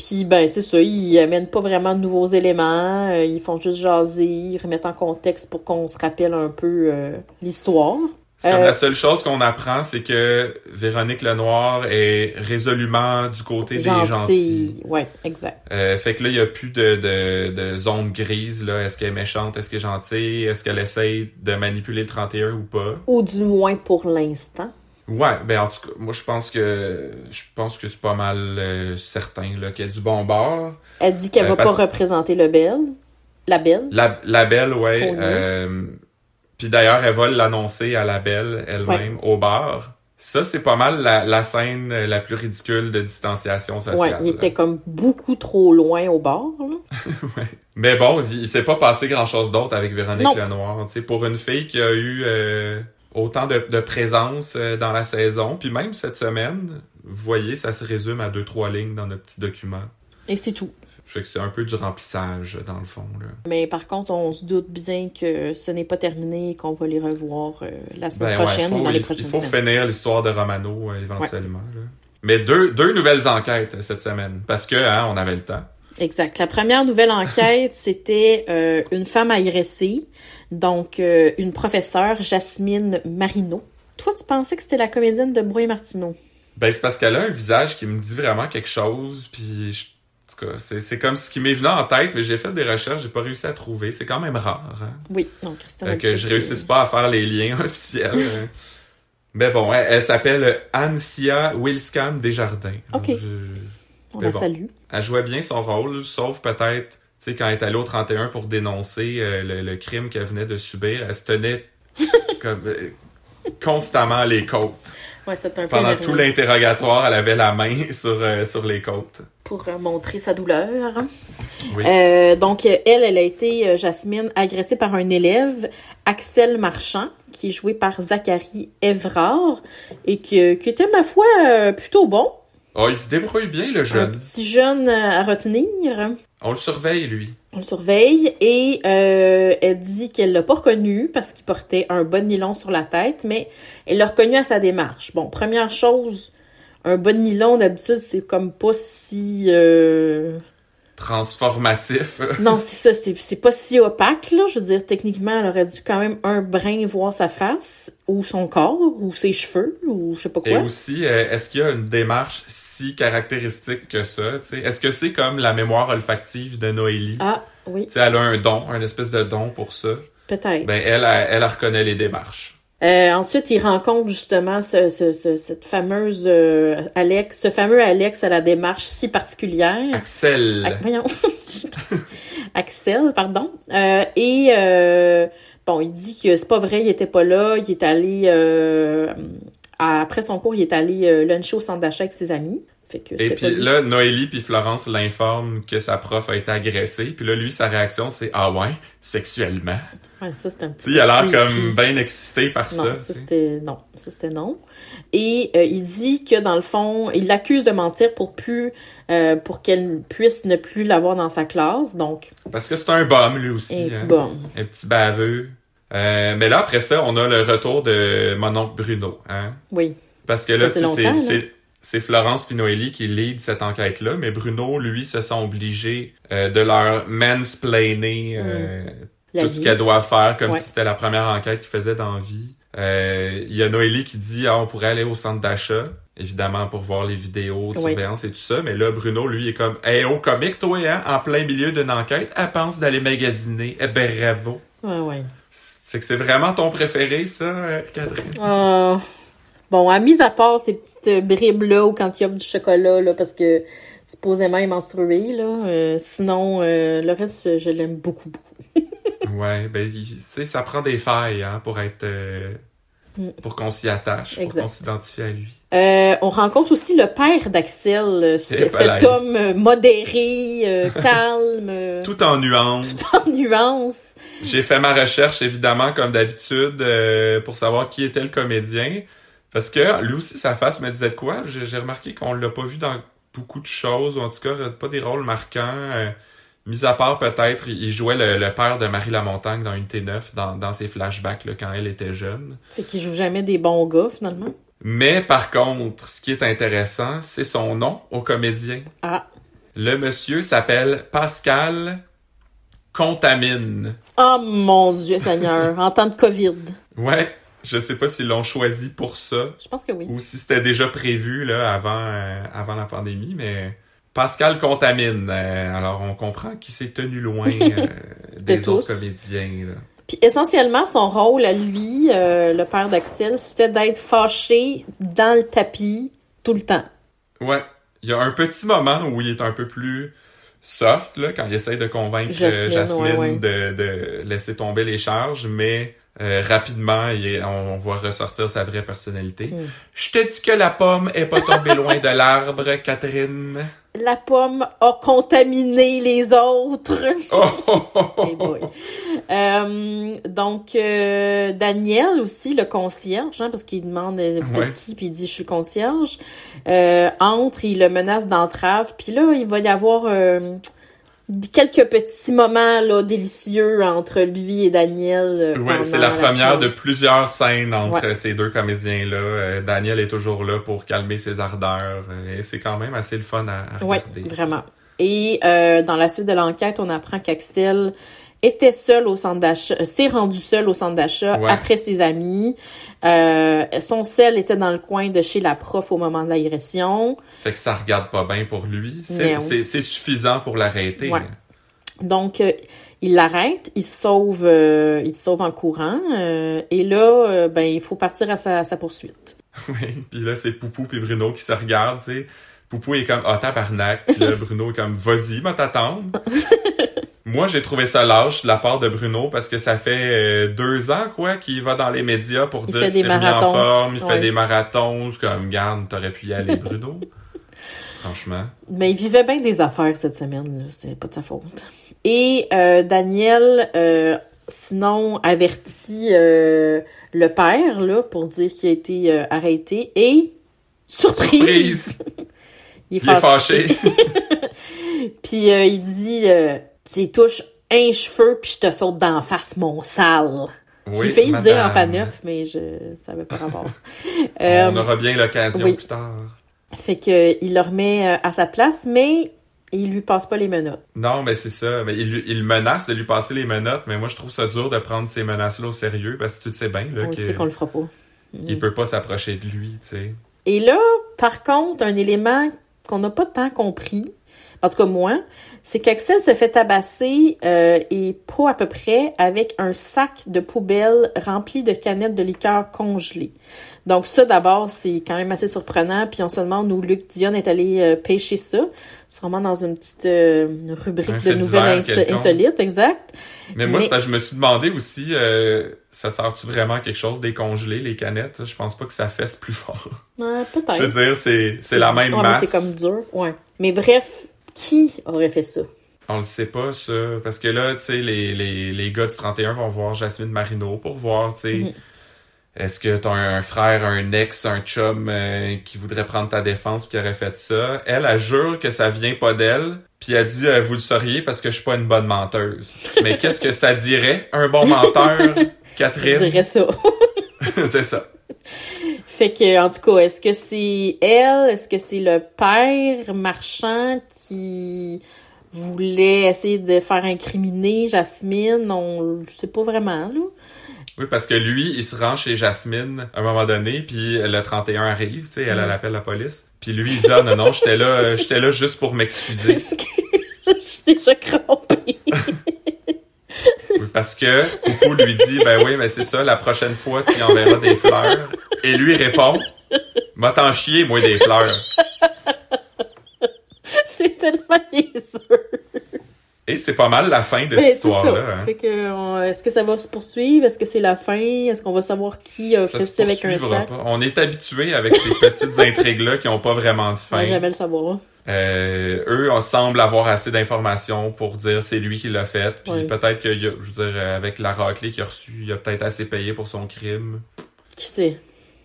Puis ben c'est ça, ils amènent pas vraiment de nouveaux éléments, euh, ils font juste jaser, ils remettent en contexte pour qu'on se rappelle un peu euh, l'histoire. C'est comme Euh, la seule chose qu'on apprend, c'est que Véronique Lenoir est résolument du côté des gentils. Ouais, exact. Euh, fait que là, il y a plus de, de, de zone grise, là. Est-ce qu'elle est méchante? Est-ce qu'elle est gentille? Est-ce qu'elle essaye de manipuler le 31 ou pas? Ou du moins pour l'instant. Ouais, ben en tout cas, moi je pense que je pense que c'est pas mal euh, certain là qu'il y a du bon bord. Elle dit qu'elle Euh, va parce- pas représenter le belle. La belle. La, la belle, ouais. Euh, Puis d'ailleurs, elle va l'annoncer à la belle elle-même au bar. Ça, c'est pas mal la, la scène euh, la plus ridicule de distanciation Ouais, sociale. il là. était comme beaucoup trop loin au bord. là. [LAUGHS] Mais bon, il, il s'est pas passé grand-chose d'autre avec Véronique Non. Lenoir. Tu sais, pour une fille qui a eu euh, autant de, de présence euh, dans la saison, puis même cette semaine, vous voyez, ça se résume à deux trois lignes dans notre petit document. Et c'est tout. Fait que c'est un peu du remplissage dans le fond. Là. Mais par contre, on se doute bien que ce n'est pas terminé et qu'on va les revoir euh, la semaine Ben ouais, prochaine faut- ou dans les il, prochaines il faut semaines. finir l'histoire de Romano euh, éventuellement. là. Mais deux, deux nouvelles enquêtes cette semaine parce que hein, on avait le temps. Exact. La première nouvelle enquête, [LAUGHS] c'était euh, une femme agressée, donc euh, une professeure, Jasmine Marino. Toi, tu pensais que c'était la comédienne de Brouet Martineau? Ben c'est parce qu'elle a un visage qui me dit vraiment quelque chose, puis je- en tout cas, c'est comme ce qui m'est venu en tête, mais j'ai fait des recherches, j'ai pas réussi à trouver. C'est quand même rare. Hein? Oui, non, Christian. Que je réussisse pas à faire les liens [LAUGHS] officiels. hein. Mais bon, elle, elle s'appelle Ansia Wilskam Desjardins. Ok. Je- On mais la bon. salue. elle jouait bien son rôle, sauf peut-être, sais, quand elle est allée au 31 pour dénoncer euh, le, le crime qu'elle venait de subir, elle se tenait [LAUGHS] comme, euh, constamment les côtes. Ouais, un Pendant tout l'interrogatoire, elle avait la main [LAUGHS] sur, euh, sur les côtes. pour montrer sa douleur. Oui. Donc, elle, elle a été, Jasmine, agressée par un élève, Axel Marchand, qui est joué par Zachary Evrard, et qui, qui était, ma foi, plutôt bon. Oh, il se débrouille bien, le Un jeune. petit jeune à retenir. On le surveille, lui. On le surveille et euh, elle dit qu'elle l'a pas reconnu parce qu'il portait un bon nylon sur la tête, mais elle l'a reconnu à sa démarche. Bon, première chose, un bon nylon d'habitude c'est comme pas si euh, Transformatif. [LAUGHS] non c'est ça c'est pas si opaque là. Je veux dire techniquement elle aurait dû quand même un brin voir sa face ou son corps ou ses cheveux ou je sais pas Et quoi. aussi, euh, est-ce qu'il y a une démarche si caractéristique que ça? tu sais? Est-ce que c'est comme la mémoire olfactive de Noélie? Ah oui Tu sais, elle a un don, un espèce de don pour ça. peut-être. Ben, elle, elle, elle reconnaît les démarches. Euh, ensuite, il rencontre justement ce, ce- ce- cette fameuse euh, Alex, ce fameux Alex à la démarche si particulière. Axel. Ac- voyons. [LAUGHS] Axel, pardon. Euh, et euh, bon, il dit que c'est pas vrai, il était pas là. Il est allé euh, après son cours, il est allé euh, luncher au centre d'achat avec ses amis. Fait que Et puis là, Noélie puis Florence l'informent que sa prof a été agressée. Puis là, lui, sa réaction, c'est « Ah ouais? Sexuellement? Ouais, ça c'était un » Tu sais, il a l'air comme bien excité par Non, ça. tu c'était non, ça c'était non. Et euh, il dit que dans le fond, il l'accuse de mentir pour plus euh, pour qu'elle puisse ne plus l'avoir dans sa classe. Donc, Parce que c'est un bum, lui aussi. un hein. petit bon. Un petit baveux. Euh, mais là, après ça, on a le retour de mon oncle Bruno. Hein? Oui. Parce que là, tu c'est-. C'est Florence puis Noélie qui lead cette enquête-là, mais Bruno, lui, se sent obligé euh, de leur mansplainer euh, La tout ce qu'elle doit faire, comme Ouais. si c'était la première enquête qu'il faisait dans vie. Euh, Il y a Noélie qui dit ah, on pourrait aller au centre d'achat, évidemment pour voir les vidéos de Oui. surveillance et tout ça. Mais là, Bruno, lui, est comme Hey, au comique, toi, hein, en plein milieu d'une enquête, elle pense d'aller magasiner. Eh ben, bravo. Ouais, ouais. Fait que c'est vraiment ton préféré, ça, euh, Catherine? Ah. Bon, à mise à part ces petites euh, bribes-là ou quand il y a du chocolat, là, parce que supposément il est menstrué, là. euh, sinon, euh, le reste, je l'aime beaucoup, beaucoup. [LAUGHS] Ouais, ben, tu sais, ça prend des failles, hein, pour être... euh, Mm. pour qu'on s'y attache, pour qu'on s'identifie à lui. On rencontre aussi le père d'Axel, Eh, cet palais. homme modéré, [LAUGHS] calme, Tout en nuances. en nuance. J'ai fait ma recherche, évidemment, comme d'habitude, pour savoir qui était le comédien. Parce que lui aussi, sa face me disait de quoi. J'ai remarqué qu'on l'a pas vu dans beaucoup de choses, ou en tout cas, pas des rôles marquants. euh, mis à part, peut-être, il jouait le, le père de Marie Lamontagne dans une T9, dans, dans ses flashbacks, là, quand elle était jeune. Fait qu'il joue jamais des bons gars, finalement. Mais par contre, ce qui est intéressant, c'est son nom au comédien. Ah. Le monsieur s'appelle Pascal Contamine. Oh mon Dieu Seigneur, en temps de COVID. Ouais, je sais pas s'ils l'ont choisi pour ça Je pense que oui. ou si c'était déjà prévu là avant euh, avant la pandémie, mais Pascal Contamine. euh, alors on comprend qu'il s'est tenu loin [LAUGHS] euh, des De autres comédiens. là. Puis essentiellement, son rôle à lui, le père d'Axel, c'était d'être fâché dans le tapis tout le temps. Ouais, il y a un petit moment où il est un peu plus soft là quand il essaye de convaincre Jasmine, Jasmine, ouais, ouais. De, de laisser tomber les charges, mais euh, rapidement, est- on, on voit ressortir sa vraie personnalité. Mm. Je te dis que la pomme est pas tombée loin de l'arbre, Catherine. La pomme a contaminé les autres. Oh, oh, oh, oh. Boy. Euh, donc, euh, Daniel aussi, le concierge, hein, parce qu'il demande vous Ouais. êtes qui, puis il dit je suis concierge, entre, il le menace d'entrave, puis là, il va y avoir quelques petits moments là délicieux entre lui et Daniel. euh, Ouais, pendant c'est la première de plusieurs scènes entre Ouais. ces deux comédiens-là. Euh, Daniel est toujours là pour calmer ses ardeurs. euh, et c'est quand même assez le fun à, à Oui, regarder. vraiment. Et euh, dans la suite de l'enquête, on apprend qu'Axel était seul au centre d'achat, euh, s'est rendu seul au centre d'achat Ouais. après ses amis. Euh, son sel était dans le coin de chez la prof au moment de l'agression. Fait que ça regarde pas bien pour lui. C'est, suffisant pour l'arrêter. Ouais. Donc, euh, il l'arrête, il se sauve, euh, il sauve en courant. et là, ben, il faut partir à sa, poursuite. [LAUGHS] Oui, puis là, c'est Poupou puis Bruno qui se regardent, tu sais. Poupou est comme, ah, tabarnak. Puis là, [LAUGHS] Bruno est comme, vas-y, va t'attendre. [LAUGHS] Moi, j'ai trouvé ça lâche de la part de Bruno parce que ça fait euh, deux ans, quoi, qu'il va dans les médias pour Il dire qu'il s'est remis en forme, il Ouais. fait des marathons. Comme, garde, t'aurais pu y aller, Bruno. [LAUGHS] Franchement. Mais il vivait bien des affaires cette semaine. C'était pas de sa faute. Et euh, Daniel, euh, sinon, avertit euh, le père, là, pour dire qu'il a été arrêté. Et, surprise! Surprise! [LAUGHS] Il est Il est fâché. fâché. [LAUGHS] Puis il dit, euh, tu touches un cheveu, puis je te saute d'en face, mon sale. Oui, J'ai failli le dire en madame. faneuf, mais je ça avait pas rapport. [LAUGHS] Euh, On aura bien l'occasion oui. plus tard. Fait que il le remet euh, à sa place, mais il lui passe pas les menottes. Non, mais c'est ça. Mais il, il menace de lui passer les menottes, mais moi, je trouve ça dur de prendre ces menaces-là au sérieux parce que tu sais bien, là, On le que sait qu'on le fera pas. il peut pas s'approcher de lui, tu sais. Et là, par contre, un élément qu'on n'a pas tant compris, en tout cas moi, c'est qu'Axel se fait tabasser euh, et pas à peu près avec un sac de poubelle rempli de canettes de liqueur congelées. Donc ça, d'abord, c'est quand même assez surprenant. Puis on se demande où Luc Dion est allé euh, pêcher ça. C'est vraiment dans une petite euh, rubrique Un de nouvelles ins- insolites, exact. Mais moi, Mais- c'est parce que je me suis demandé aussi, euh, ça sert-tu vraiment à quelque chose décongelé, les canettes? Je pense pas que ça fesse plus fort. Ouais, peut-être. Je veux dire, c'est, c'est la même Ouais, mais masse. C'est comme dur, ouais. Mais bref, qui aurait fait ça? On le sait pas, ça. Parce que là, tu sais, les, les, les gars du 31 vont voir Jasmine Marino pour voir, tu sais, Mhm. est-ce que t'as un frère, un ex, un chum euh, qui voudrait prendre ta défense pis qui aurait fait ça? Elle, elle jure que ça vient pas d'elle. Puis elle dit, euh, vous le sauriez parce que je suis pas une bonne menteuse. Mais qu'est-ce que ça dirait, un bon menteur, [LAUGHS] Catherine? dirais ça. [LAUGHS] c'est ça. Fait que, en tout cas, est-ce que c'est elle? Est-ce que c'est le père marchand qui voulait essayer de faire incriminer Jasmine? On le sait pas vraiment, là. Oui, parce que lui, il se rend chez Jasmine à un moment donné, puis le 31 arrive, tu sais, elle, elle appelle la police. Puis lui, il dit, ah non, non, j'étais là, j'étais là juste pour m'excuser. [LAUGHS] Excuse, [LAUGHS] je suis déjà crampée. [LAUGHS] Oui, parce que Poupou lui dit, ben oui, mais c'est ça, la prochaine fois, tu y enverras des fleurs. Et lui répond, m'a t'en chier, moi, des fleurs. [LAUGHS] c'est tellement niaiseux. Et c'est pas mal la fin de Ben, cette ça. histoire-là. hein. Fait que, on- est-ce que ça va se poursuivre? Est-ce que c'est la fin? Est-ce qu'on va savoir qui a fait ça avec un sac? pas. On est habitué avec ces petites intrigues-là qui ont pas vraiment de On va fin. jamais le savoir. Euh, eux, on semble avoir assez d'informations pour dire c'est lui qui l'a fait. Puis peut-être que, je veux dire, euh, avec la raclée qu'il a reçue, il a peut-être assez payé pour son crime. Qui sait?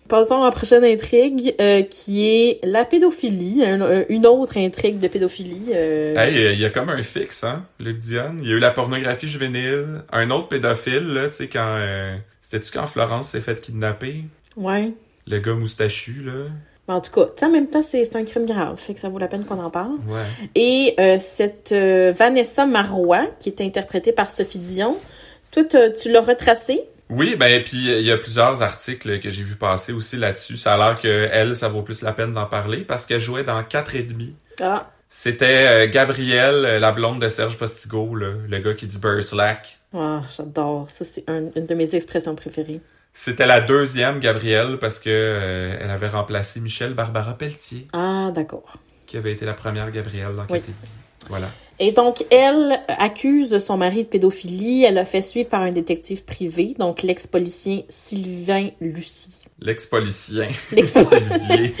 Passons à la prochaine intrigue, euh, qui est la pédophilie, un- un- une autre intrigue de pédophilie. euh, Hey, il y a comme un fixe, hein, Luc Diane. Il y a eu la pornographie juvénile, un autre pédophile, là, tu sais, quand... euh, C'était-tu quand Florence s'est fait kidnapper? Ouais. Le gars moustachu, là. Mais en tout cas, en même temps, c'est un crime grave, fait que ça vaut la peine qu'on en parle. Ouais. Et euh, cette euh, Vanessa Marois, qui est interprétée par Sophie Dion, toi, tu l'as retracée. Oui, ben puis il y a plusieurs articles que j'ai vu passer aussi là-dessus. Ça a l'air que elle, ça vaut plus la peine d'en parler parce qu'elle jouait dans quatre et demi. Ah. C'était euh, Gabrielle, la blonde de Serge Postigo, là, le gars qui dit Burslack. Ah, j'adore. Ça, c'est un- une de mes expressions préférées. C'était la deuxième Gabrielle parce que euh, elle avait remplacé Michelle Barbara Pelletier, Ah, d'accord. qui avait été la première Gabrielle dans Oui. Voilà. Et donc, elle accuse son mari de pédophilie. Elle a fait suivre par un détective privé, donc l'ex-policier Sylvain Lucie. L'ex-policien. [LAUGHS] L'ex- [LAUGHS] Sylvier.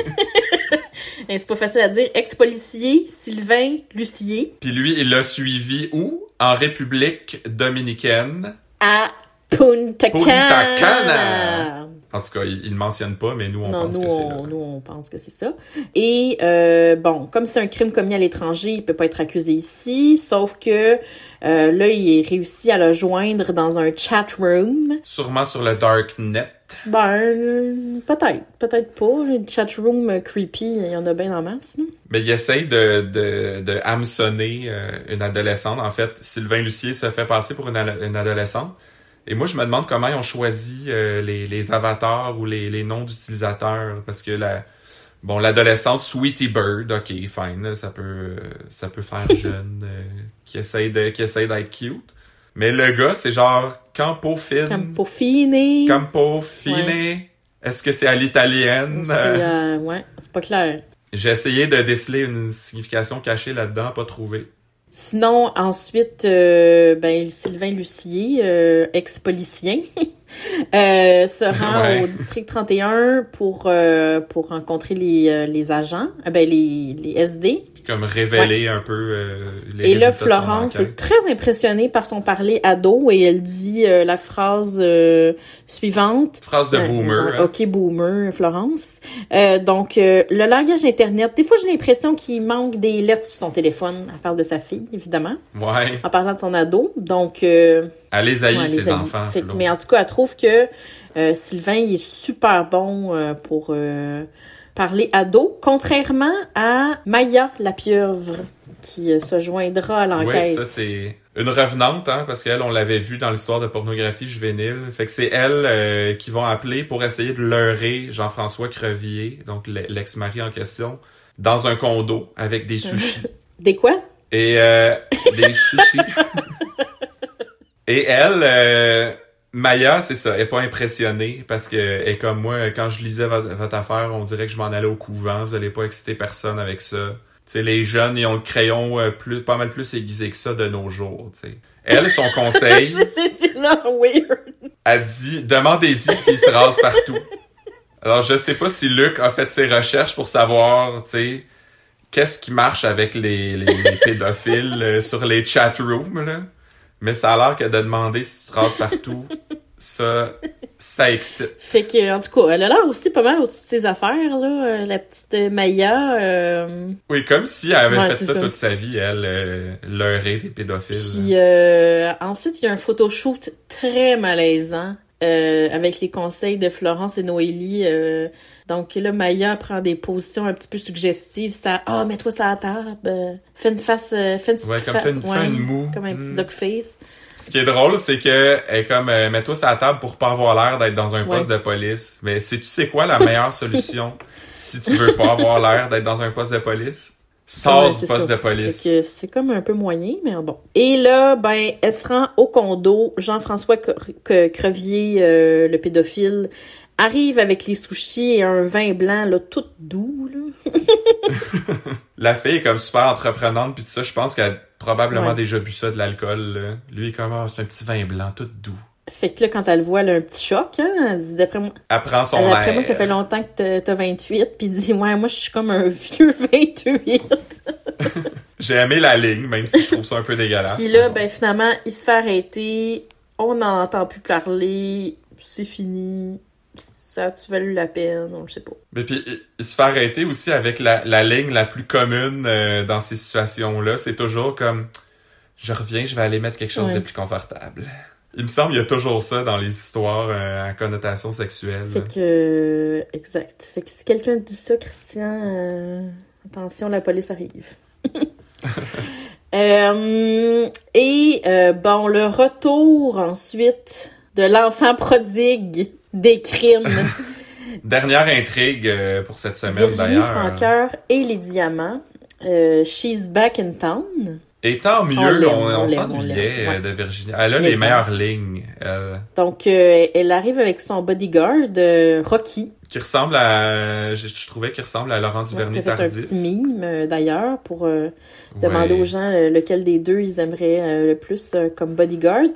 Eh, C'est pas facile à dire. Ex-policier Sylvain Lucier Puis lui, il l'a suivi où? En République dominicaine. à Punta Punta Cana. Cana. En tout cas, il, le mentionne pas, mais nous, on non, pense nous, que c'est là. nous, on pense que c'est ça. Et euh, bon, comme c'est un crime commis à l'étranger, il peut pas être accusé ici, sauf que euh, là, il réussit à le joindre dans un chat room. Sûrement sur le Darknet. Ben, peut-être, peut-être pas. Le chat room euh, creepy, il y en a bien en masse. là. Mais il essaye de, de, de hameçonner une adolescente. En fait, Sylvain Lucier se fait passer pour une, une adolescente. Et moi, je me demande comment ils ont choisi euh, les, les avatars ou les, les noms d'utilisateurs. Parce que la bon, l'adolescente Sweetie Bird, ok, fine, ça peut euh, ça peut faire [LAUGHS] jeune, euh, qui essaye de qui essaye d'être cute. Mais le gars, c'est genre Campo Fine, Comme pour finir. Campo Fine. Est-ce que c'est à l'italienne? C'est, euh, ouais, c'est pas clair. J'ai essayé de déceler une signification cachée là-dedans, pas trouvé. Sinon, ensuite, euh, ben, Sylvain Lucier, euh, ex-policien, [LAUGHS] euh, se rend Ouais. au district 31 pour, euh, pour rencontrer les, euh, les agents, euh, ben, les, les SD. Comme révéler un peu euh, les Et là, Florence est très impressionnée par son parler ado et elle dit euh, la phrase euh, suivante. Phrase de Ouais, boomer. hein. Ok, boomer, Florence. Euh, donc, euh, le langage Internet, des fois, j'ai l'impression qu'il manque des lettres sur son téléphone. Elle parle de sa fille, évidemment, Ouais. en parlant de son ado. Donc, euh, Elle les haït, ouais, ses enfants, Fait mais en tout cas, elle trouve que euh, Sylvain il est super bon euh, pour euh, parler ado, contrairement à Maya la pieuvre qui euh, se joindra à Oui, l'enquête. ça c'est une revenante, hein, parce qu'elle, on l'avait vu dans l'histoire de pornographie juvénile. Fait que c'est elle euh, qui vont appeler pour essayer de leurrer Jean-François Crevier, donc le- l'ex-mari en question, dans un condo avec des sushis. [LAUGHS] Des quoi? Et euh, des sushis. [LAUGHS] Et elle, euh, Maya, c'est ça, elle est pas impressionnée parce que elle est comme moi, quand je lisais votre, votre affaire, on dirait que je m'en allais au couvent, vous allez pas exciter personne avec ça. Tu sais, les jeunes, ils ont le crayon euh, plus, pas mal plus aiguisé que ça de nos jours, tu sais. Elle, son conseil, [LAUGHS] C'était weird. a dit, demandez-y s'il se rase partout. Alors, je sais pas si Luc a fait ses recherches pour savoir, tu qu'est-ce qui marche avec les, les, les pédophiles euh, sur les chat rooms, là. Mais ça a l'air que de demander si tu te rases partout, [LAUGHS] ça, ça excite. Fait que, en tout cas, elle a l'air aussi pas mal au-dessus de ses affaires, là, euh, la petite euh, Maya. euh, Oui, comme si elle avait Ouais, fait ça, ça. toute sa vie, elle, euh, leurrer des pédophiles. Puis euh, ensuite, il y a un photoshoot très malaisant avec les conseils de Florence et Noélie. Donc là, Maya prend des positions un petit peu suggestives. Ça, ah, mets-toi ça à la table. fais une face, euh, fais une petite Ouais, comme fa- une, ouais, une moue. Comme un petit Mm. duck face. Ce qui est drôle, c'est que elle est comme euh, mets-toi sur la table pour pas avoir l'air d'être dans un Ouais. poste de police. Mais tu sais quoi la meilleure [LAUGHS] solution si tu veux pas avoir l'air d'être dans un poste de police? Sors Ouais, du poste ça. de police. C'est comme un peu moyen, mais bon. Et là, ben, elle se rend au condo. Jean-François Cre- Cre- Crevier, euh, le pédophile, arrive avec les sushis et un vin blanc, là, tout doux, là. [LAUGHS] La fille est comme super entreprenante puis tout ça, je pense qu'elle a probablement Ouais. déjà bu ça de l'alcool. là. Lui comme ah, c'est un petit vin blanc tout doux. Fait que là, quand elle le voit, elle a un petit choc, hein. Elle dit, d'après moi, Elle prend son elle, d'après moi, ça fait longtemps que t'as- t'as 28, puis il dit, ouais, moi, je suis comme un vieux [LAUGHS] 28. [LAUGHS] J'ai aimé la ligne, même si je trouve ça un peu dégueulasse. Puis là, ben, finalement, il se fait arrêter. On n'en entend plus parler. C'est fini. Ça a-tu valu la peine? On le sait pas. Mais puis il, se fait arrêter aussi avec la, la ligne la plus commune euh, dans ces situations-là. C'est toujours comme je reviens, je vais aller mettre quelque chose Ouais. de plus confortable. Il me semble qu'il y a toujours ça dans les histoires euh, à connotation sexuelle. Fait que. euh, exact. Fait que si quelqu'un dit ça, Christian, euh, attention, la police arrive. [LAUGHS] Euh, et euh, bon, le retour ensuite de l'enfant prodigue des crimes. [LAUGHS] Dernière intrigue euh, pour cette semaine Virginie d'ailleurs. Francoeur et les diamants. Euh, she's back in town. Et tant mieux, on, on on s'ennuyait euh, ouais. de Virginie. Elle a Mais les ça- meilleures lignes. elle, Donc, euh, elle arrive avec son bodyguard, euh, Rocky. qui ressemble à... Je, je trouvais qu'il ressemble à Laurent Ouais, Duvernay T'as fait un tardif. petit mime, euh, d'ailleurs, pour euh, demander Ouais. aux gens euh, lequel des deux ils aimeraient euh, le plus euh, comme bodyguard.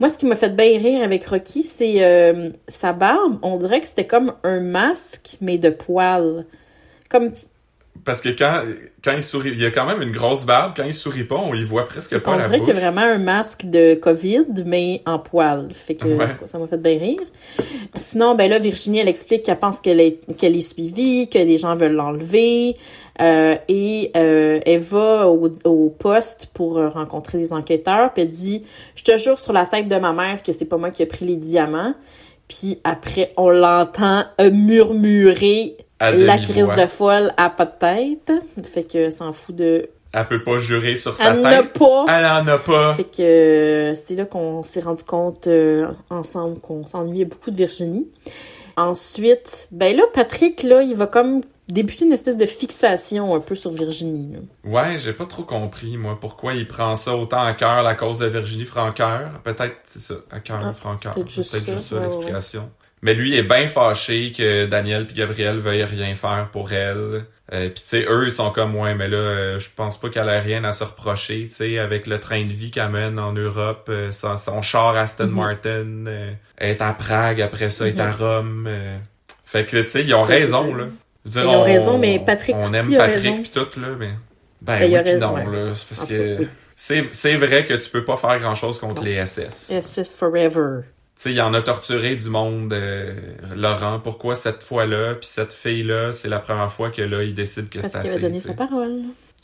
Moi, ce qui m'a fait bien rire avec Rocky, c'est euh, sa barbe. On dirait que c'était comme un masque, mais de poils. Comme Parce que quand, quand il sourit, il y a quand même une grosse barbe. Quand il sourit pas, on y voit presque pas on la dirait bouche. qu'il y a vraiment un masque de COVID, mais en poils. Fait que Ouais. ça m'a fait bien rire. Sinon, ben là, Virginie, elle explique qu'elle pense qu'elle est, qu'elle est suivie, que les gens veulent l'enlever. euh, et euh, elle va au, au poste pour euh, rencontrer des enquêteurs. Puis elle dit Je te jure sur la tête de ma mère que c'est pas moi qui ai pris les diamants. Puis après, on l'entend murmurer À la crise de folle à pas de tête. Fait que elle s'en fout de. Elle peut pas jurer sur sa Elle tête. pas. Elle en a pas. Fait que euh, c'est là qu'on s'est rendu compte euh, ensemble qu'on s'ennuyait beaucoup de Virginie. Ensuite, ben là, Patrick, là, il va comme débuter une espèce de fixation un peu sur Virginie. là. Ouais, j'ai pas trop compris, moi, pourquoi il prend ça autant à cœur, la cause de Virginie Francoeur. Peut-être, c'est ça, à cœur, Ah, Francoeur. peut-être juste juste ça, ouais, l'explication. Mais lui, est bien fâché que Daniel puis Gabriel veuillent rien faire pour elle. Euh, puis tu sais, eux, ils sont comme, ouais, mais là, euh, je pense pas qu'elle a rien à se reprocher, tu sais, avec le train de vie qu'elle mène en Europe, euh, son, son char Aston Mhm. Martin, euh, elle est à Prague, après ça, elle est à Mhm. Rome. euh. Fait que, tu sais, ils ont raison, là. Dire, Ils ont on- raison, mais Patrick On aussi aime a Patrick puis tout, là, mais... Ben, Ben, oui raison, non, ouais. là. C'est parce En que... oui. C'est, vrai que tu peux pas faire grand-chose contre Non. les SS. SS Forever. Sais, il en a torturé du monde, euh, Laurent. Pourquoi cette fois-là, puis cette fille-là, c'est la première fois que là, il décide que Parce c'est qu'il assez. avait donné tu sais. sa parole.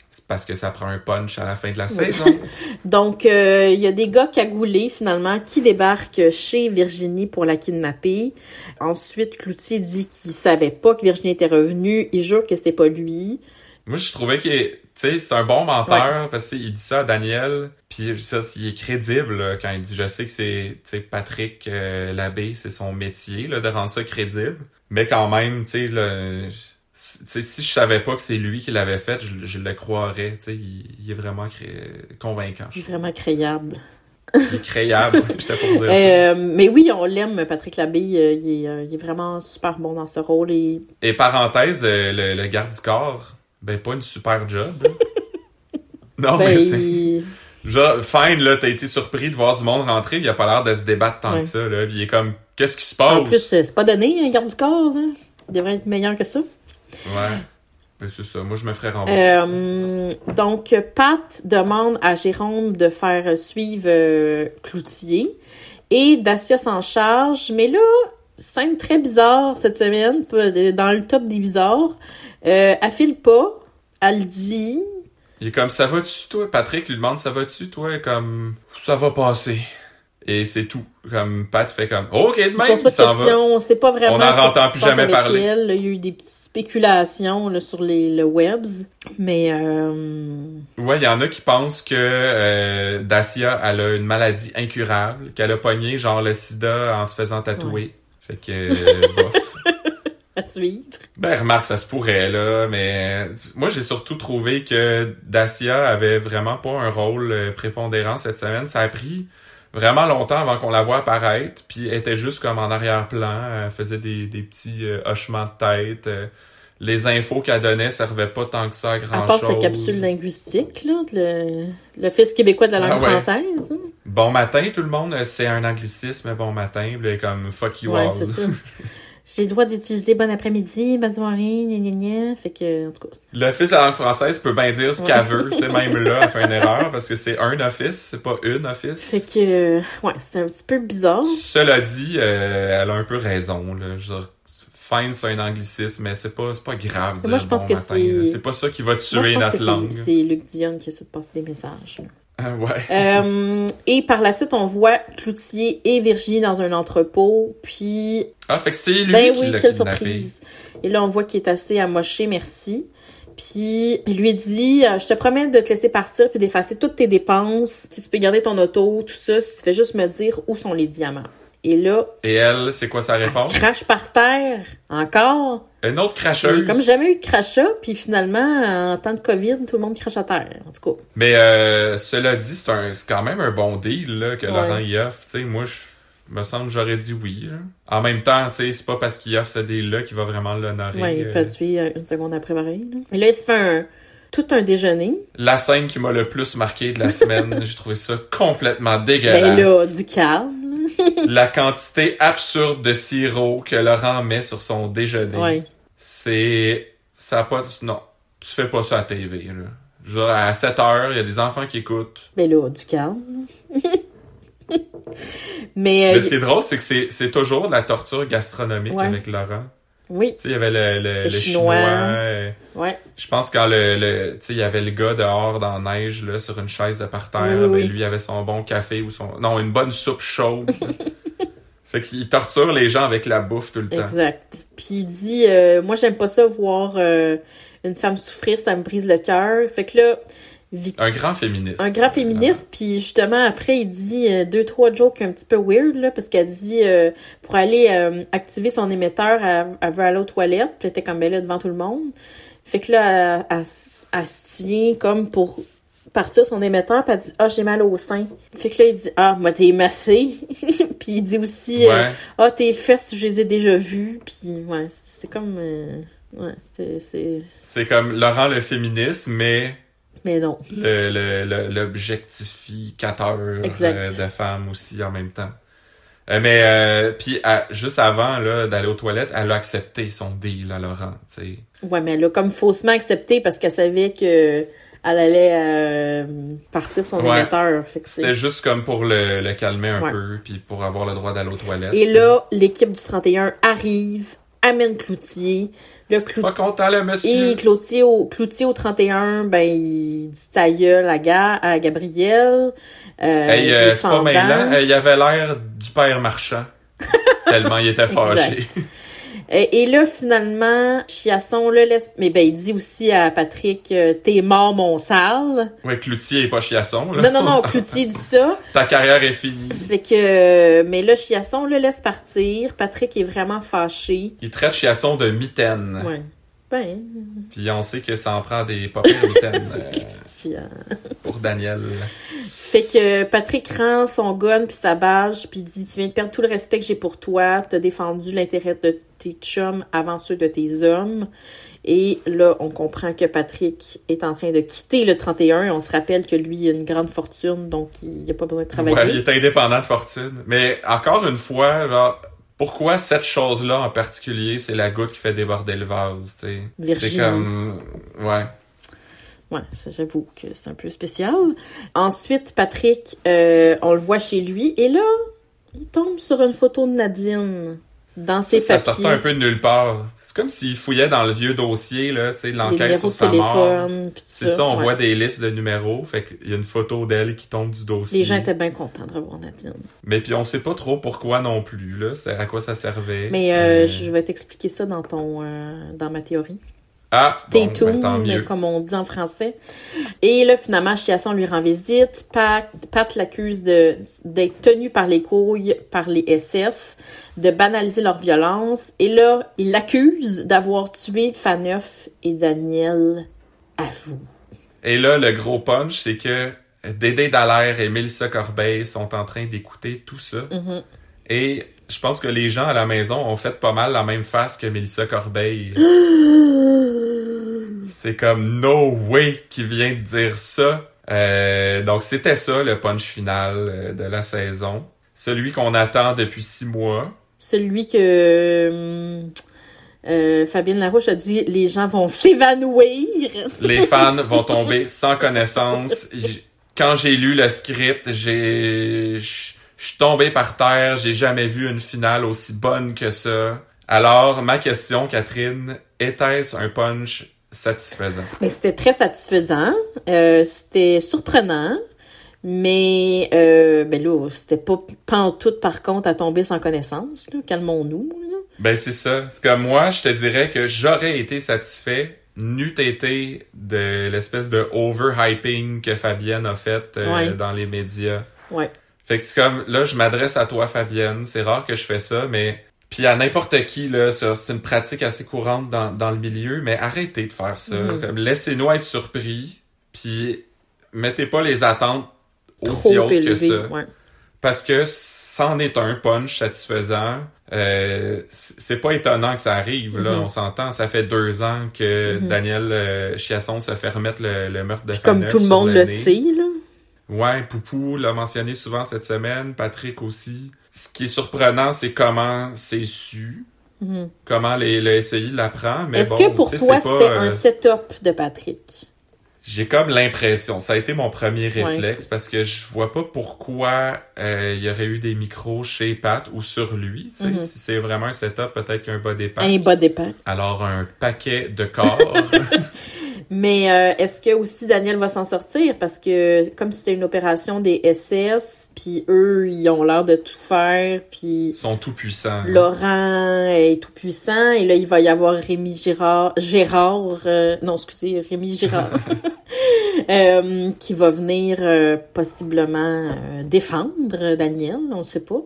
C'est parce que ça prend un punch à la fin de la Oui. saison. [LAUGHS] Donc, euh, il y a des gars cagoulés, finalement, qui débarquent chez Virginie pour la kidnapper. Ensuite, Cloutier dit qu'il savait pas que Virginie était revenue. Il jure que c'était pas lui. Moi, je trouvais qu'il tu sais, c'est un bon menteur parce qu'il dit ça à Daniel, puis ça, il est crédible là, quand il dit, je sais que c'est, tu sais, Patrick euh, Labbé, c'est son métier là, de rendre ça crédible, mais quand même, tu sais, le, tu sais, si je savais pas que c'est lui qui l'avait fait, je, je le croirais, tu sais, il, il est vraiment cré- convaincant. Il Je est vraiment créable. Il est créable, [LAUGHS] j'étais pour dire ça. Euh, mais oui, on l'aime, Patrick Labbé. euh, il, est, il est vraiment super bon dans ce rôle. Et... Et parenthèse, le, le garde du corps, ben pas une super job. [LAUGHS] non, Ben, mais tu Genre, fine, là, t'as été surpris de voir du monde rentrer, il a pas l'air de se débattre tant Ouais. que ça, là. Puis il est comme, qu'est-ce qui se passe? En plus, euh, c'est pas donné, un garde du corps. Là. Il devrait être meilleur que ça. Ouais. Ben, c'est ça. Moi, je me ferais rembourser. Euh, donc, Pat demande à Jérôme de faire suivre euh, Cloutier et Dacia s'en charge. Mais là, scène très bizarre cette semaine, dans le top des bizarres. Euh, elle file pas, elle dit. Il est comme, ça va-tu, toi? Patrick lui demande, ça va-tu, toi? Comme, ça va passer. Et c'est tout. Comme Pat fait comme OK de même, il s'en va. c'est pas vraiment On n'en entend plus jamais parler. elle. Il y a eu des petites spéculations là, sur les, le webs, mais euh, Ouais, il y en a qui pensent que euh, Dacia elle a une maladie incurable, qu'elle a pogné genre le sida en se faisant tatouer. Fait que euh, bof. [LAUGHS] [LAUGHS] à suivre. Ben remarque, ça se pourrait là, mais moi j'ai surtout trouvé que Dacia avait vraiment pas un rôle euh, prépondérant cette semaine. Ça a pris vraiment longtemps avant qu'on la voie apparaître, puis elle était juste comme en arrière-plan, elle faisait des, des petits euh, hochements de tête. euh, les infos qu'elle donnait servaient pas tant que ça à grand À part chose. sa capsule linguistique, là, le, l'Office québécois de la langue Ah ouais. française. hein. Bon matin tout le monde, c'est un anglicisme, bon matin, là, comme fuck you Ouais, all. [LAUGHS] J'ai le droit d'utiliser bon après-midi, bonne soirée, gna gna gna. Fait que, en tout cas. L'office à la langue française peut bien dire ce Ouais. qu'elle veut, tu sais, même là, elle fait une erreur parce que c'est un office, c'est pas une office. Fait que, euh, ouais, c'est un petit peu bizarre. Cela dit, euh, elle a un peu raison. Là. Je veux dire, fine, c'est un anglicisme, mais c'est pas, pas grave. Moi, je pense bon que c'est-. C'est pas ça qui va Moi, je tuer pense notre que langue. c'est, c'est Luc Dion qui essaie de passer des messages. Ah, ouais. Euh, et par la suite, on voit Cloutier et Virginie dans un entrepôt, puis Ah, fait que c'est lui ben qui oui, l'a quelle kidnappé. surprise. Et là, on voit qu'il est assez amoché, merci. Puis il lui dit, euh, je te promets de te laisser partir puis d'effacer toutes tes dépenses. Si tu peux garder ton auto, tout ça, si tu fais juste me dire où sont les diamants. Et là, Et elle, c'est quoi sa elle réponse? crache par terre, encore. Une autre cracheuse. comme jamais eu de crachat, puis finalement, en temps de COVID, tout le monde crache à terre. En tout cas, Mais euh, cela dit, c'est un, c'est quand même un bon deal là, que Ouais. Laurent y offre. Moi, je me semble que j'aurais dit oui. En même temps, tu sais, c'est pas parce qu'il offre ce deal-là qu'il va vraiment l'honorer. ouais, il peut tuer euh, une seconde après pareil. là. Et là, il se fait un, tout un déjeuner. La scène qui m'a le plus marqué de la semaine, [LAUGHS] j'ai trouvé ça complètement dégueulasse. Ben là, du calme. La quantité absurde de sirop que Laurent met sur son déjeuner, Ouais. c'est... Ça a pas... Non, tu fais pas ça à TV, là. Dire, à 7 heures, il y a des enfants qui écoutent. Ben là, du calme. [LAUGHS] Mais, euh, Mais ce qui est drôle, c'est que c'est, c'est toujours de la torture gastronomique Ouais. avec Laurent. Oui, Tu sais, il y avait le, le, le chinois. chinois. euh, ouais. je pense quand le, le tu sais, il y avait le gars dehors dans la neige, là, sur une chaise de parterre. Oui, ben, oui. lui, il avait son bon café ou son, non, une bonne soupe chaude. [LAUGHS] fait qu'il torture les gens avec la bouffe tout le temps. Exact. Puis il dit, euh, moi j'aime pas ça voir euh, une femme souffrir, ça me brise le cœur. Fait que là, Un grand féministe. un grand féministe, puis justement après il dit euh, deux trois jokes un petit peu weird là, parce qu'elle dit euh, pour aller euh, activer son émetteur, elle, elle veut aller aux toilettes, puis elle était comme ben là devant tout le monde. Fait que là, elle, elle elle se tient comme pour partir son émetteur, puis elle dit ah j'ai mal au sein. Fait que là il dit ah moi t'es massé, [LAUGHS] puis il dit aussi Ouais. ah, tes fesses, je les ai déjà vues. Puis, ouais, c'est comme. ouais, c'est. c'est- C'est comme Laurent le féministe, mais Mais non. le, le, le- l'objectificateur euh, de femmes aussi en même temps. Euh, mais euh, puis juste avant là d'aller aux toilettes, elle a accepté son deal à Laurent, tu sais. Ouais, mais elle a comme faussement accepté parce qu'elle savait que. Elle allait euh, partir son Ouais. C'était juste comme pour le, le calmer un Ouais. peu, puis pour avoir le droit d'aller aux toilettes. Et là, l'équipe du 31 arrive, amène Cloutier. Le Clou... pas content le monsieur. Et Cloutier au, Cloutier au 31, ben, il dit ta gueule à, Ga- à Gabriel. Euh, Hey, euh, est c'est pas mêlant. Il avait l'air du père marchand. [LAUGHS] tellement il était fâché. Et, et là, finalement, Chiasson le laisse. Mais ben, il dit aussi à Patrick euh, T'es mort, mon sale. Ouais, Cloutier est pas chiasson, là. Non, non, On non, [LAUGHS] Cloutier dit ça. Ta carrière est finie. Fait que. mais là, Chiasson le laisse partir. Patrick est vraiment fâché. Il traite chiasson de mitaine. Ouais. Ben, Puis on sait que ça en prend des pas pires mitaines [LAUGHS] euh, euh, [LAUGHS] pour Daniel. Fait que Patrick rend son gun puis sa badge puis il dit tu viens de perdre tout le respect que j'ai pour toi, t'as défendu l'intérêt de tes chums avant ceux de tes hommes. Et là, on comprend que Patrick est en train de quitter le 31. On se rappelle que lui il a une grande fortune, donc il n'a pas besoin de travailler. Ouais, il est indépendant de fortune. Mais encore une fois, genre, pourquoi cette chose-là en particulier, c'est la goutte qui fait déborder le vase, tu sais? C'est comme... Ouais. Ouais, ça, j'avoue que c'est un peu spécial. Ensuite, Patrick, euh, on le voit chez lui et là, il tombe sur une photo de Nadine. dans ses Ça, papiers. ça sortait un peu de nulle part. C'est comme s'il fouillait dans le vieux dossier, là, tu sais, l'enquête sur sa mort. C'est ça, on ouais. voit des listes de numéros, fait qu'il y a une photo d'elle qui tombe du dossier. Les gens étaient bien contents de revoir Nadine. Mais puis on sait pas trop pourquoi non plus, là, c'est à quoi ça servait. Mais euh, Euh, je vais t'expliquer ça dans ton dans ma théorie. Ah, Stay tuned, ben, tant mieux. comme on dit en français. Et là, finalement, Chiasson lui rend visite. Pat, Pat l'accuse d'être tenu par les couilles par les SS, de banaliser leur violence. Et là, il l'accuse d'avoir tué Faneuf et Daniel avoue. Et là, le gros punch, c'est que Dédé Dallaire et Mélissa Corbeil sont en train d'écouter tout ça. Mhm. Et je pense que les gens à la maison ont fait pas mal la même face que Mélissa Corbeil. [GASPS] [GASPS] [GASPS] C'est comme no way qui vient de dire ça. Euh, donc c'était ça le punch final euh, de la saison. Celui qu'on attend depuis six mois. Celui que hum, euh, Fabienne Larouche a dit les gens vont [LAUGHS] s'évanouir. Les fans vont tomber sans connaissance. Quand j'ai lu le script, j'ai, je suis tombé par terre. J'ai jamais vu une finale aussi bonne que ça. Alors, ma question, Catherine, était-ce un punch satisfaisant? Mais c'était très satisfaisant. Euh, c'était surprenant. Mais euh, ben là, c'était pas pantoute par contre à tomber sans connaissance. Calmons-nous. Ben c'est ça. C'est comme moi, je te dirais que j'aurais été satisfait n'eût été de l'espèce de overhyping que Fabienne a fait euh, Ouais. dans les médias. Ouais. Fait que c'est comme là, je m'adresse à toi, Fabienne. C'est rare que je fais ça, mais puis à n'importe qui là, c'est une pratique assez courante dans, dans le milieu. Mais arrêtez de faire ça. Comme, laissez-nous être surpris, puis mettez pas les attentes aussi Trop hautes que ça. Ouais. Parce que c'en est un punch satisfaisant. Euh, c'est pas étonnant que ça arrive, là. Mhm. On s'entend, ça fait deux ans que Mhm. Daniel euh, Chiasson se fait remettre le, le meurtre de Puis comme tout le monde le sait, là. Ouais, Poupou l'a mentionné souvent cette semaine, Patrick aussi. Ce qui est surprenant, c'est comment c'est su, Mhm. comment les, le SEI l'apprend. Mais Est-ce bon, que pour toi, c'était euh, un setup de Patrick? J'ai comme l'impression, ça a été mon premier Ouais. réflexe parce que je vois pas pourquoi euh, il y aurait eu des micros chez Pat ou sur lui. Mhm. Si c'est vraiment un setup, peut-être qu'un bas départ. Un bas départ. Alors un paquet de corps. [LAUGHS] Mais euh, est-ce que aussi Daniel va s'en sortir? Parce que comme c'était une opération des SS, puis eux, ils ont l'air de tout faire, puis Ils sont tout puissants. Laurent est tout puissant, et là, il va y avoir Rémi Girard, Gérard, euh, non, excusez, Rémi Girard, [LAUGHS] euh, qui va venir possiblement défendre Daniel, on ne sait pas.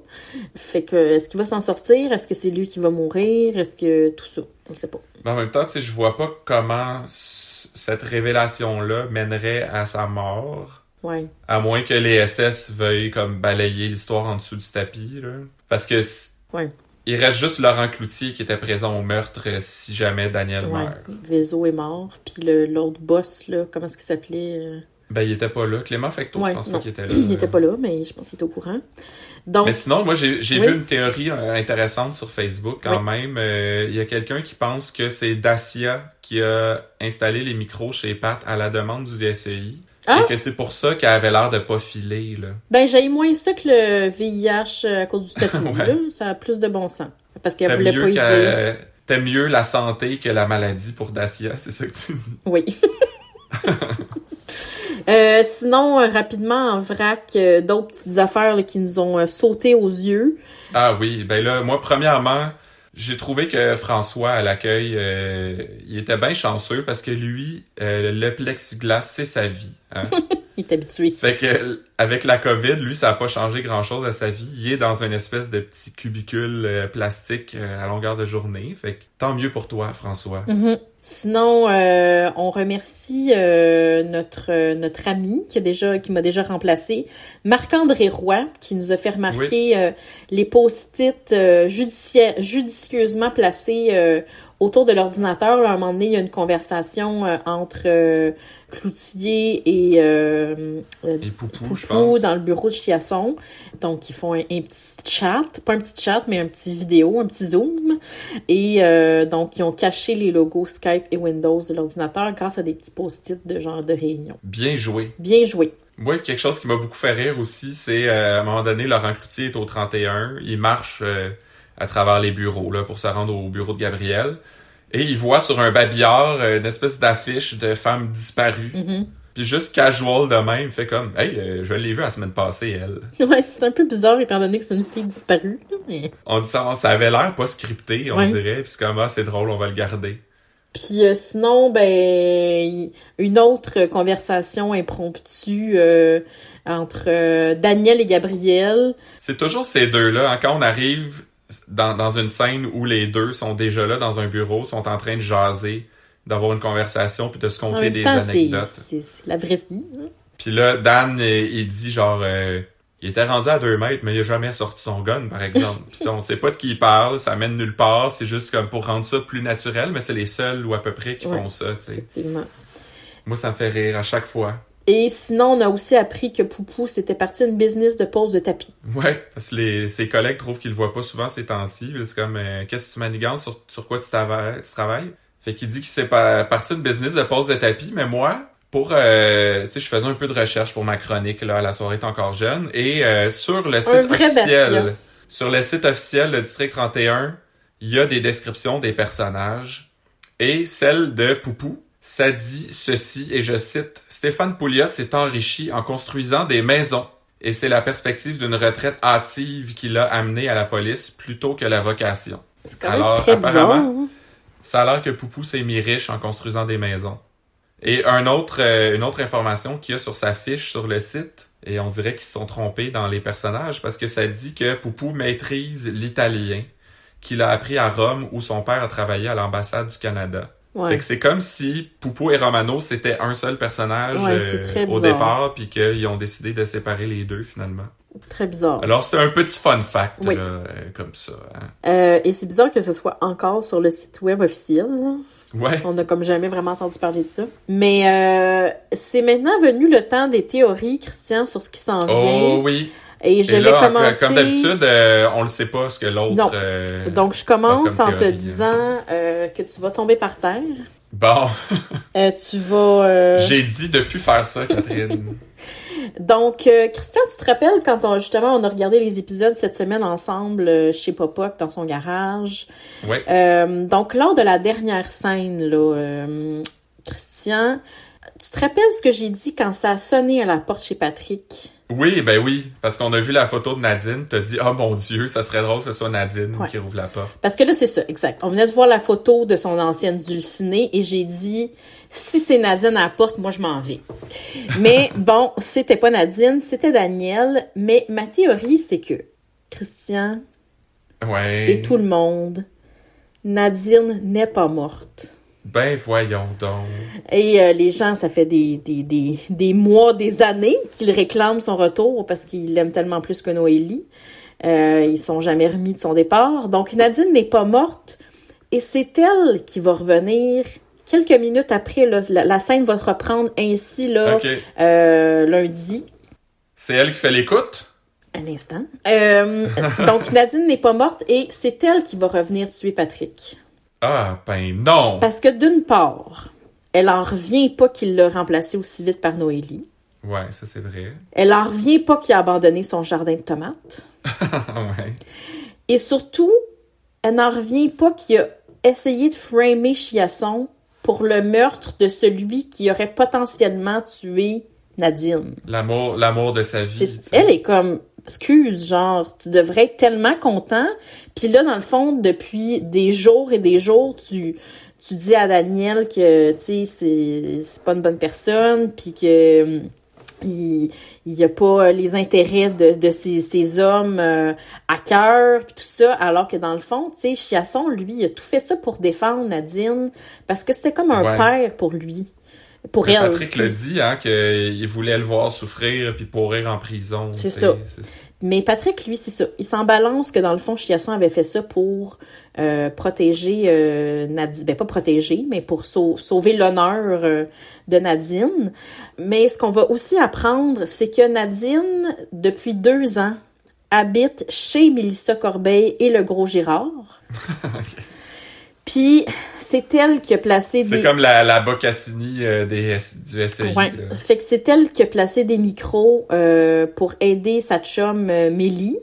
Fait que, est-ce qu'il va s'en sortir? Est-ce que c'est lui qui va mourir? Est-ce que tout ça? On ne sait pas. Mais en même temps, tu sais, je vois pas comment cette révélation-là mènerait à sa mort. Ouais. À moins que les SS veuillent comme balayer l'histoire en dessous du tapis, là. Parce que Ouais. il reste juste Laurent Cloutier qui était présent au meurtre euh, si jamais Daniel Ouais. meurt. Vézo est mort, puis le- l'autre boss, là, comment est-ce qu'il s'appelait? euh, Ben, il était pas là. Clément Fecteau, je pense non. pas qu'il était [CLEARS THROAT] là. Il n'était pas là, mais je pense qu'il est au courant. Donc, Mais sinon, moi, j'ai Oui. vu une théorie euh, intéressante sur Facebook quand même. Euh, Il y a quelqu'un qui pense que c'est Dacia qui a installé les micros chez Pat à la demande du SEI. Ah! Et que c'est pour ça qu'elle avait l'air de pas filer, là. ben, j'ai moins ça que le VIH à cause du [LAUGHS] statut, Ouais. là. Ça a plus de bon sens. Parce qu'elle voulait pas y dire. t'aimes mieux la santé que la maladie pour Dacia, c'est ça que tu dis? Oui. [LAUGHS] Euh, sinon, euh, rapidement, en vrac, euh, d'autres petites affaires là, qui nous ont sauté aux yeux. Ah oui, ben là, moi, premièrement, j'ai trouvé que François, à l'accueil, il était bien chanceux parce que lui, le plexiglas, c'est sa vie. Hein? [LAUGHS] Il est habitué. Fait que avec la COVID, lui, ça a pas changé grand-chose à sa vie. Il est dans une espèce de petit cubicule euh, plastique euh, à longueur de journée. Fait que tant mieux pour toi, François. Mhm. Sinon, euh, on remercie euh, notre euh, notre ami qui a déjà qui m'a déjà remplacé, Marc-André Roy, qui nous a fait remarquer les post-it judicieusement placés autour de l'ordinateur. À un moment donné, il y a une conversation entre Cloutier et euh, euh, Et Poupou, Poupou dans le bureau de Chiasson. Donc, ils font un, un petit chat, pas un petit chat, mais un petit vidéo, un petit zoom. Et euh, donc, ils ont caché les logos Skype et Windows de l'ordinateur grâce à des petits post-it de genre de réunion. Bien joué. Bien joué. Moi, quelque chose qui m'a beaucoup fait rire aussi, c'est euh, à un moment donné, Laurent Cloutier est au 31. Il marche euh, à travers les bureaux là, pour se rendre au bureau de Gabriel. Et il voit sur un babillard euh, une espèce d'affiche de femme disparue. Mhm. Puis juste casual de même, il fait comme Hey, euh, je l'ai vue la semaine passée, elle. [LAUGHS] Ouais, c'est un peu bizarre étant donné que c'est une fille disparue. Mais... On dit ça, ça avait l'air pas scripté, on Ouais. dirait. Puis c'est comme ah, c'est drôle, on va le garder. Puis euh, sinon, ben une autre conversation impromptue euh, entre Daniel et Gabriel. C'est toujours ces deux-là. hein, quand on arrive dans, dans une scène où les deux sont déjà là dans un bureau, sont en train de jaser, d'avoir une conversation, puis de se conter des temps, anecdotes. c'est- la vraie vie. hein. Puis là, Dan, euh, il dit genre... euh, il était rendu à deux mètres, mais il a jamais sorti son gun, par exemple. [LAUGHS] Puis on sait pas de qui il parle, ça mène nulle part, c'est juste comme pour rendre ça plus naturel, mais c'est les seuls ou à peu près qui Ouais. font ça, tu sais. Effectivement. Moi, ça me fait rire à chaque fois. Et sinon, on a aussi appris que Poupou, c'était parti d'une business de pose de tapis. Ouais, parce que les, ses collègues trouvent qu'il le voit pas souvent ces temps-ci. C'est comme, euh, qu'est-ce que tu manigances, sur, sur quoi tu, travailles- tu travailles? Fait qu'il dit qu'il s'est parti d'une business de pose de tapis, mais moi, pour, euh, tu sais, je faisais un peu de recherche pour ma chronique, là, la soirée est encore jeune, et euh, sur le site officiel, sur le site officiel de District 31, il y a des descriptions des personnages, et celle de Poupou, ça dit ceci, et je cite, Stéphane Pouliot s'est enrichi en construisant des maisons. Et c'est la perspective d'une retraite hâtive qui l'a amené à la police plutôt que la vocation. C'est quand même Alors, très apparemment- hein? Ça a l'air que Poupou s'est mis riche en construisant des maisons. Et un autre, euh, une autre information qu'il y a sur sa fiche sur le site, et on dirait qu'ils se sont trompés dans les personnages parce que ça dit que Poupou maîtrise l'italien, qu'il a appris à Rome où son père a travaillé à l'ambassade du Canada. Ouais. Fait que c'est comme si Poupou et Romano c'était un seul personnage Ouais, euh, au départ, puis qu'ils ont décidé de séparer les deux finalement. Très bizarre. Alors c'est un petit fun fact Oui. là, euh, comme ça. hein. Euh, et c'est bizarre que ce soit encore sur le site web officiel. là. Ouais. On n'a comme jamais vraiment entendu parler de ça. Mais c'est maintenant venu le temps des théories, Christian, sur ce qui s'en vient. Oh oui. Et je Et vais là, commencer. comme d'habitude, euh, on le sait pas ce que l'autre. euh, Donc, je commence en te théorie, disant euh, que tu vas tomber par terre. Bon, [LAUGHS] Euh, tu vas. euh, j'ai dit de plus faire ça, Catherine. [LAUGHS] Donc, euh, Christian, tu te rappelles quand on, justement on a regardé les épisodes cette semaine ensemble euh, chez Popoc dans son garage? ouais. Euh, donc, lors de la dernière scène, là, euh, Christian, tu te rappelles ce que j'ai dit quand ça a sonné à la porte chez Patrick? Oui, ben oui, parce qu'on a vu la photo de Nadine, t'as dit oh mon Dieu, ça serait drôle que ce soit Nadine Ouais. qui rouvre la porte. Parce que là, c'est ça, exact. On venait de voir la photo de son ancienne dulcinée et j'ai dit, si c'est Nadine à la porte, moi, je m'en vais. Mais [LAUGHS] bon, c'était pas Nadine, c'était Daniel. Mais ma théorie, c'est que Christian Ouais. et tout le monde, Nadine n'est pas morte. Ben voyons donc. Et euh, les gens, ça fait des, des, des, des mois, des années qu'ils réclament son retour parce qu'ils l'aiment tellement plus que Noélie. Euh, ils sont jamais remis de son départ. Donc Nadine n'est pas morte et c'est elle qui va revenir quelques minutes après. là. la, la scène va se reprendre ainsi là, euh, lundi. C'est elle qui fait l'écoute? Un instant. Euh, [LAUGHS] donc Nadine n'est pas morte et c'est elle qui va revenir tuer Patrick. Ah, ben non! Parce que d'une part, elle en revient pas qu'il l'a remplacé aussi vite par Noélie. Ouais, ça c'est vrai. Elle en revient pas qu'il a abandonné son jardin de tomates. [LAUGHS] ouais. Et surtout, elle n'en revient pas qu'il a essayé de framer Chiasson pour le meurtre de celui qui aurait potentiellement tué Nadine. L'amour, l'amour de sa vie. Elle est comme, excuse, genre, tu devrais être tellement content. Puis là, dans le fond, depuis des jours et des jours, tu, tu dis à Daniel que, tu sais, c'est, c'est pas une bonne personne, puis que hum, il, il y a pas les intérêts de, de ces, ces hommes euh, à cœur, puis tout ça, alors que dans le fond, tu sais, Chiasson, lui, il a tout fait ça pour défendre Nadine, parce que c'était comme un Ouais. père pour lui. Pour Mais elle. Patrick le dit, hein, qu'il voulait le voir souffrir puis pourrir en prison. C'est ça. Mais Patrick, lui, c'est ça. Il s'en balance que dans le fond, Chiasson avait fait ça pour euh, protéger euh, Nadine. Ben, pas protéger, mais pour sau- sauver l'honneur euh, de Nadine. Mais ce qu'on va aussi apprendre, c'est que Nadine, depuis deux ans, habite chez Mélissa Corbeil et le Gros Girard. [LAUGHS] [LAUGHS] Puis, c'est elle qui a placé C'est des... comme la, la Boccassini euh, des, du SEI. Ouais. Fait que c'est elle qui a placé des micros euh, pour aider sa chum euh, Mélie.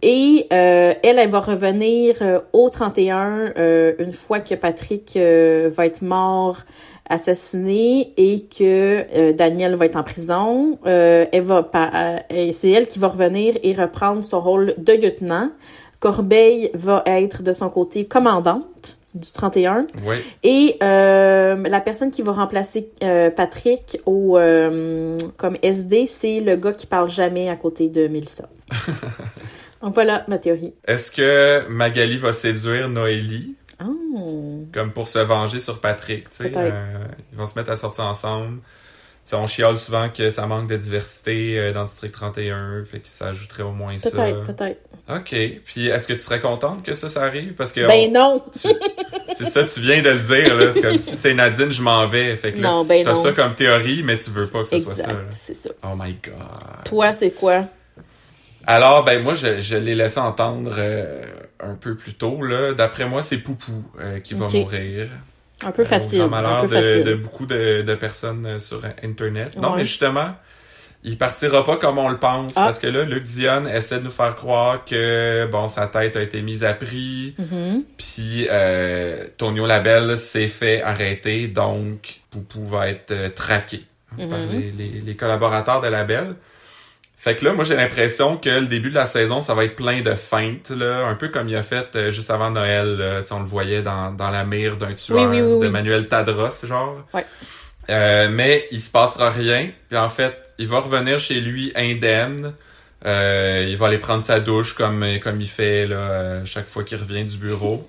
Et euh, elle, elle va revenir euh, au 31 euh, une fois que Patrick euh, va être mort, assassiné et que euh, Daniel va être en prison. Euh, elle va euh, c'est elle qui va revenir et reprendre son rôle de lieutenant. Corbeil va être de son côté commandante du 31. Oui. Et euh, la personne qui va remplacer euh, Patrick au euh, comme SD, c'est le gars qui parle jamais à côté de Melissa. [LAUGHS] Donc voilà ma théorie. Est-ce que Magali va séduire Noélie? Oh. Comme pour se venger sur Patrick, tu sais. Ils vont se mettre à sortir ensemble. On chiale souvent que ça manque de diversité euh, dans le District 31, fait que ça ajouterait au moins ça. Peut-être, peut-être. OK. Puis est-ce que tu serais contente que ça, ça arrive? Parce que Ben on- non! [LAUGHS] c'est ça, tu viens de le dire, là. C'est comme si c'est Nadine, je m'en vais. Fait que là, Non, tu ben as non. ça comme théorie, mais tu veux pas que ce soit ça. C'est ça. Oh my God. Toi, c'est quoi? Alors, ben moi, je, je l'ai laissé entendre euh, un peu plus tôt. là. D'après moi, c'est Poupou euh, qui va mourir. Un peu Euh, facile. au Un malheur peu de, facile. de beaucoup de, de personnes euh, sur Internet. Non, Ouais. mais justement, il partira pas comme on le pense. Ah. Parce que là, Luc Dion essaie de nous faire croire que, bon, sa tête a été mise à prix. Mhm. Puis euh, Tonio Labelle s'est fait arrêter, donc Poupou va être euh, traqué par Mhm. les, les- les collaborateurs de Labelle. Fait que là, moi j'ai l'impression que le début de la saison, ça va être plein de feintes, là, un peu comme il a fait euh, juste avant Noël. là. On le voyait dans, dans la mire d'un tueur Oui, oui, oui, de. Manuel Tadros, genre. Ouais. Euh, mais il se passera rien. Puis en fait, il va revenir chez lui indemne. Euh, il va aller prendre sa douche comme comme il fait là euh, chaque fois qu'il revient du bureau.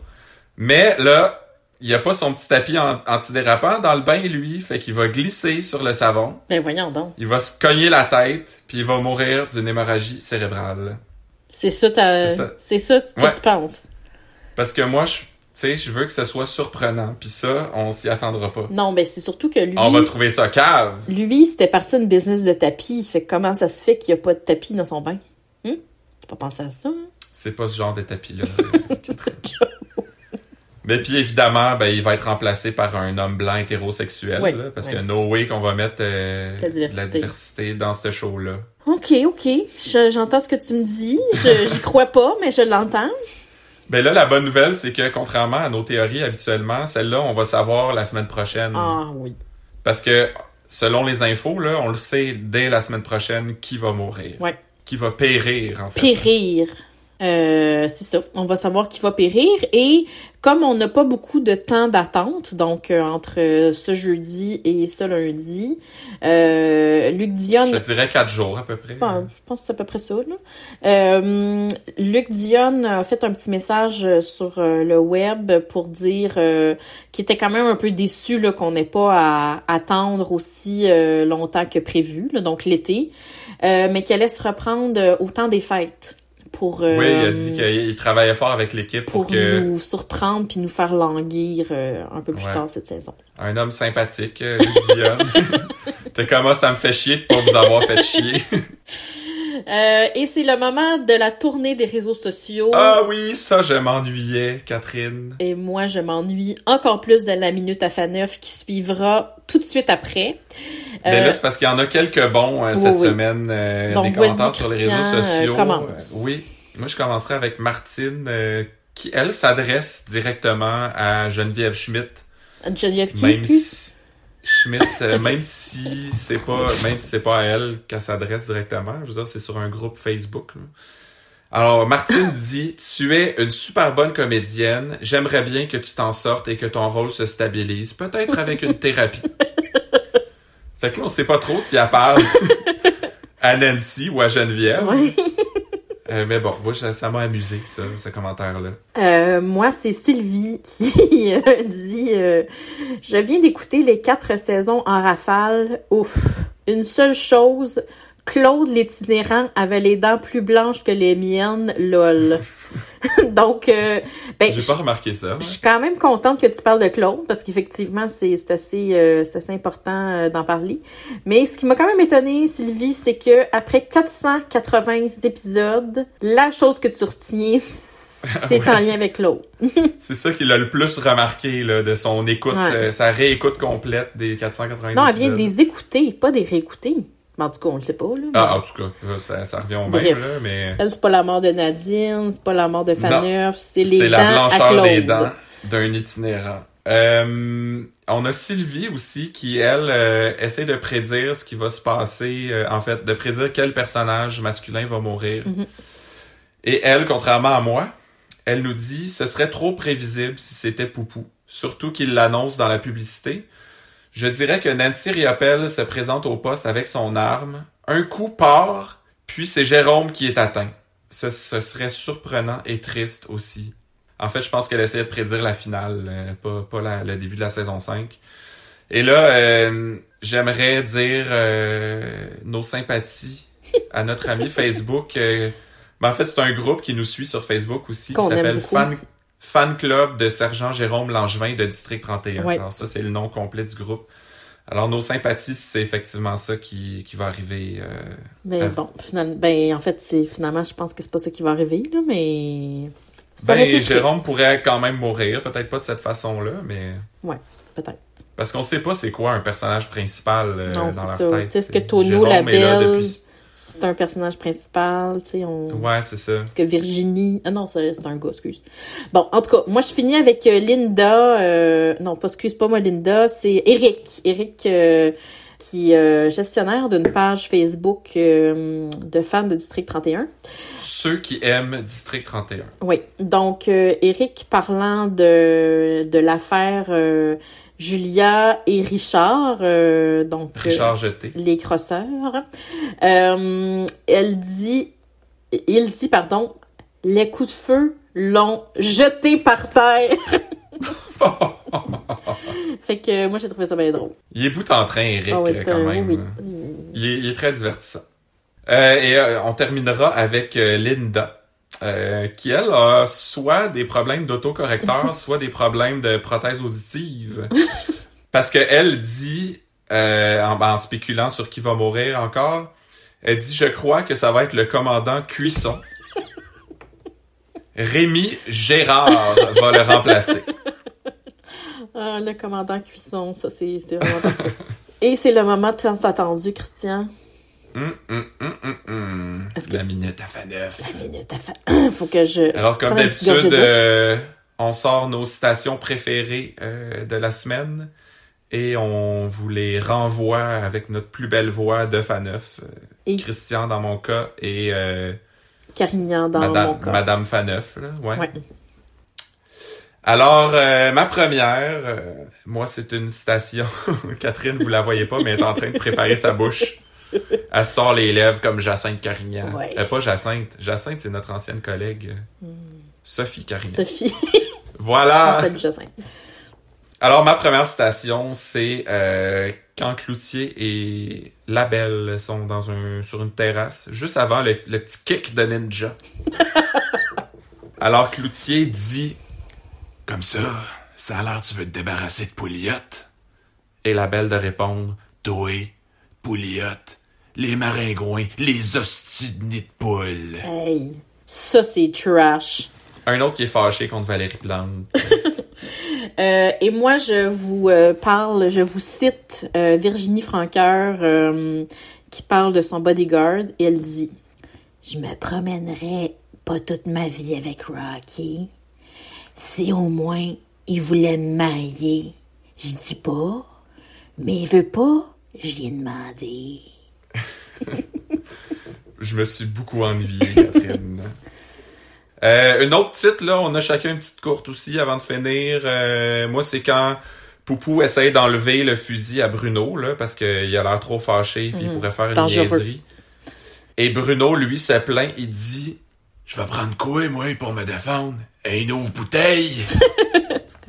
Mais là, il a pas son petit tapis an- antidérapant dans le bain lui, fait qu'il va glisser sur le savon. Ben voyons donc. Il va se cogner la tête, puis il va mourir d'une hémorragie cérébrale. C'est ça. C'est ça. c'est ça que Ouais. tu penses. Parce que moi, je, tu sais, je veux que ce soit surprenant, puis ça, on s'y attendra pas. Non, ben c'est surtout que lui, On va trouver ça cave. lui, c'était parti d'une business de tapis. Fait que comment ça se fait qu'il n'y a pas de tapis dans son bain? Hum? Tu pas pensé à ça? hein? C'est pas ce genre de tapis-là. [LAUGHS] traîne. Mais puis évidemment, ben, il va être remplacé par un homme blanc hétérosexuel, Ouais, là, parce ouais. que no way qu'on va mettre euh, La diversité. de la diversité dans ce show-là. Ok, ok. Je- J'entends ce que tu me dis. Je- J'y crois pas, mais je l'entends. Ben là, la bonne nouvelle, c'est que contrairement à nos théories habituellement, celle-là, on va savoir la semaine prochaine. Ah oui. Parce que selon les infos, là, on le sait dès la semaine prochaine qui va mourir. Ouais. Qui va périr, en fait. Périr. Euh, c'est ça. On va savoir qui va périr. Et comme on n'a pas beaucoup de temps d'attente, donc euh, entre ce jeudi et ce lundi, euh, Luc Dion Je dirais quatre jours à peu près. Bon, je pense que c'est à peu près ça. Là. Euh, Luc Dion a fait un petit message sur euh, le web pour dire qu'il était quand même un peu déçu là, qu'on n'ait pas à attendre aussi longtemps que prévu, là, donc l'été, euh, mais qu'il allait se reprendre au temps des fêtes pour, euh, Oui, il a dit qu'il travaillait fort avec l'équipe pour, pour que nous surprendre puis nous faire languir euh, un peu plus Ouais. tard cette saison. un homme sympathique, euh, Dion. [LAUGHS] T'es comme moi, ça me fait chier de pas vous avoir fait chier. [LAUGHS] Euh, et c'est le moment de la tournée des réseaux sociaux. ah oui, ça, je m'ennuyais, Catherine. Et moi, je m'ennuie encore plus de la minute à Faneuf qui suivra tout de suite après. Mais Euh, là, c'est parce qu'il y en a quelques bons euh, oui, cette oui. semaine, euh, Donc, des commentaires sur les réseaux euh, sociaux. Euh, oui, moi je commencerai avec Martine, euh, qui elle s'adresse directement à Geneviève Schmidt, Geneviève qui, même si Schmidt, euh, [LAUGHS] même si c'est pas, même si c'est pas à elle qu'elle s'adresse directement, je veux dire, c'est sur un groupe Facebook. là. Alors, Martine [LAUGHS] dit, tu es une super bonne comédienne. J'aimerais bien que tu t'en sortes et que ton rôle se stabilise, peut-être avec une thérapie. [LAUGHS] fait que là, on sait pas trop si elle parle [LAUGHS] à Nancy ou à Geneviève. Euh, mais bon, moi, ça m'a amusé, ça, ce commentaire-là. Euh, moi, c'est Sylvie [LAUGHS] qui euh, dit Je viens d'écouter les quatre saisons en rafale. Ouf. Une seule chose. Claude l'itinérant avait les dents plus blanches que les miennes, lol. [LAUGHS] Donc, euh, ben, J'ai pas remarqué ça. Je suis quand même contente que tu parles de Claude parce qu'effectivement, c'est assez, euh, assez important euh, d'en parler. Mais ce qui m'a quand même étonnée, Sylvie, c'est que après 480 épisodes, la chose que tu retiens, [LAUGHS] c'est en lien avec Claude. [LAUGHS] C'est ça qu'il a le plus remarqué là, de son écoute, Ouais. euh, sa réécoute complète des 490 Non, elle vient de épisodes. les écouter, pas des réécouter. Mais en tout cas, on le sait pas, là. mais- Ah, en tout cas, euh, ça, ça revient au même, Bref. là, mais Elle, c'est pas la mort de Nadine, c'est pas la mort de Faneuf, c'est les c'est dents la à blancheur des dents d'un itinérant. Euh, on a Sylvie aussi qui, elle, euh, essaie de prédire ce qui va se passer, euh, en fait, de prédire quel personnage masculin va mourir. Mhm. Et elle, contrairement à moi, elle nous dit ce serait trop prévisible si c'était Poupou, surtout qu'il l'annonce dans la publicité. Je dirais que Nancy Riopelle se présente au poste avec son arme, un coup part, puis c'est Jérôme qui est atteint. Ce, ce serait surprenant et triste aussi. En fait, je pense qu'elle essayait de prédire la finale, euh, pas, pas la- le début de la saison 5. Et là, euh, j'aimerais dire euh, nos sympathies à notre ami [LAUGHS] Facebook. euh, ben, en fait, c'est un groupe qui nous suit sur Facebook aussi, qui Qu'on s'appelle. Fan, Fan Club de Sergent Jérôme Langevin de District 31. Ouais. Alors ça, c'est le nom complet du groupe. Alors, nos sympathies, c'est effectivement ça qui, qui va arriver. euh, Mais Ah. bon, finalement, ben, en fait, c'est, finalement, je pense que c'est pas ça qui va arriver, là, mais. Ça Ben, Jérôme pourrait quand même mourir, peut-être pas de cette façon-là, mais Peut-être. parce qu'on sait pas c'est quoi un personnage principal euh, Non, dans c'est leur ça. tête. Sais, est-ce que C'est- Tonio, Jérôme la est là belle, depuis- c'est un personnage principal, tu sais, on... Ouais, c'est ça. Parce que Virginie... Ah non, c'est un gars, excuse. Bon, en tout cas, moi, je finis avec euh, Linda... euh, Non, pas, excuse pas moi, Linda, c'est Eric. Eric, euh, qui est euh, gestionnaire d'une page Facebook euh, de fans de District 31. Ceux qui aiment District 31. Oui. Donc, Eric, parlant de, de l'affaire Julia et Richard, euh, donc... euh, Richard Jeté. les crosseurs. Euh, elle dit, il dit, pardon, les coups de feu l'ont jeté par terre. [LAUGHS] fait que moi, j'ai trouvé ça bien drôle. Il est bout en train, Eric, Ah ouais, quand un- même. oui. Il, est, il est très divertissant. Euh, et euh, on terminera avec euh, Linda, euh, qui, elle, a soit des problèmes d'autocorrecteur, [LAUGHS] soit des problèmes de prothèse auditive. Parce que elle dit, euh, en, en spéculant sur qui va mourir encore, elle dit, je crois que ça va être le commandant Cuisson. [LAUGHS] Rémi Gérard va le remplacer. [LAUGHS] Ah, le commandant Cuisson, ça, c'est vraiment. Et c'est le moment tant attendu, Christian. Hum, hum, hum. Est-ce que- La minute à fin neuf. La minute, à fa- [COUGHS] faut que je... Alors, comme d'habitude, euh, on sort nos citations préférées euh, de la semaine et on vous les renvoie avec notre plus belle voix de Faneuf. euh, Et- Christian dans mon cas et euh, Carignan dans mon Madame, cas. Madame Faneuf. Là, ouais. Ouais. Alors, euh, ma première, euh, moi, c'est une citation. [LAUGHS] Catherine, vous la voyez pas, mais elle est en train de préparer sa bouche. [LAUGHS] Elle sort les lèvres comme Jacinthe Carignan. Ouais. Euh, pas Jacinthe. Jacinthe, c'est notre ancienne collègue. euh, Sophie Carignan. Sophie. [LAUGHS] Voilà. Jacinthe. Alors, ma première citation, c'est euh, quand Cloutier et la Belle sont dans un, sur une terrasse, juste avant le, le petit kick de ninja. [LAUGHS] Alors, Cloutier dit Comme ça, ça a l'air tu veux te débarrasser de Pouliot? Et la Belle de répondre Toi, Pouliot, les maringouins, les hosties de nid de poule. Hey, ça, c'est trash. Un autre qui est fâché contre Valérie Plante. [LAUGHS] Euh, et moi, je vous euh, parle, je vous cite euh, Virginie Franqueur euh, qui parle de son bodyguard et elle dit Je me promènerai pas toute ma vie avec Rocky. Si au moins il voulait me marier, je dis pas, mais il veut pas, je lui ai demandé. [LAUGHS] Je me suis beaucoup ennuyé, Catherine. [LAUGHS] Euh, une autre titre, là, on a chacun une petite courte aussi avant de finir. Euh, moi, c'est quand Poupou essaye d'enlever le fusil à Bruno, là, parce qu'il a l'air trop fâché puis il Mhm. pourrait faire une niaiserie. Et Bruno, lui, se plaint, il dit Je vais prendre quoi, moi, pour me défendre? Un ouvre bouteille!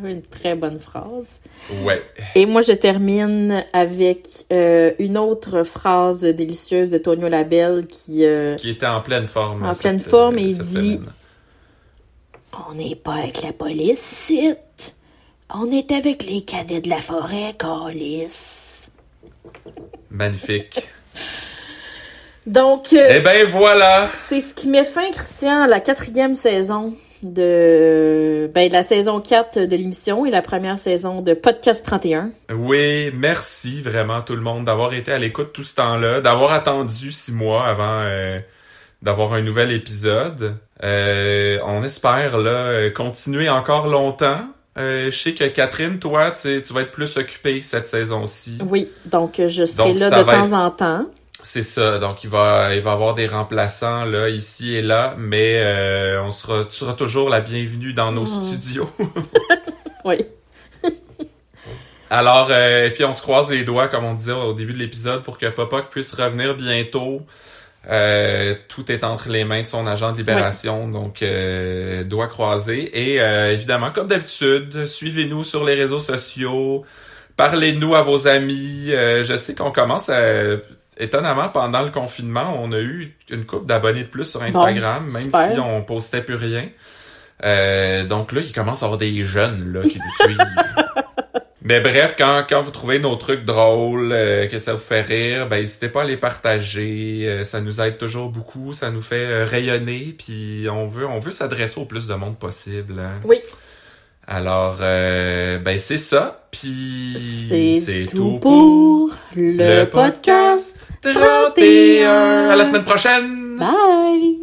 Une très bonne phrase. ouais. Et moi, je termine avec euh, une autre phrase délicieuse de Tonio Labelle qui... euh, Qui était en pleine forme. En cette- pleine forme, et il cette dit- semaine. On n'est pas avec la police, ici. On est avec les cadets de la forêt, Calis. Magnifique. Donc, euh, Eh ben voilà! c'est ce qui met fin, Christian, à la quatrième saison de, ben, de la saison 4 de l'émission et la première saison de Podcast 31. Oui, merci vraiment tout le monde d'avoir été à l'écoute tout ce temps-là, d'avoir attendu six mois avant euh, d'avoir un nouvel épisode. Euh, on espère là continuer encore longtemps. Euh, je sais que Catherine, toi, tu, tu vas être plus occupée cette saison-ci. Oui, donc je serai là de temps en temps. C'est ça. Donc il va il va avoir des remplaçants là ici et là, mais euh, on sera tu seras toujours la bienvenue dans nos mm. studios. [LAUGHS] oui. [LAUGHS] Alors euh, et puis on se croise les doigts comme on disait au début de l'épisode pour que Papa puisse revenir bientôt. Euh, tout est entre les mains de son agent de libération, donc euh, doigt croisé. Et euh, évidemment, comme d'habitude, suivez-nous sur les réseaux sociaux, parlez-nous à vos amis. je sais qu'on commence à... Étonnamment, pendant le confinement, on a eu une coupe d'abonnés de plus sur Instagram, même si on postait plus rien. donc là, il commence à y avoir des jeunes là, qui nous suivent. [LAUGHS] Mais bref, quand, quand vous trouvez nos trucs drôles, euh, que ça vous fait rire, ben n'hésitez pas à les partager. Euh, ça nous aide toujours beaucoup, ça nous fait euh, rayonner, puis on veut on veut s'adresser au plus de monde possible. Hein. Oui. Alors, ben c'est ça. Puis c'est tout, pour le podcast 31. À la semaine prochaine. Bye.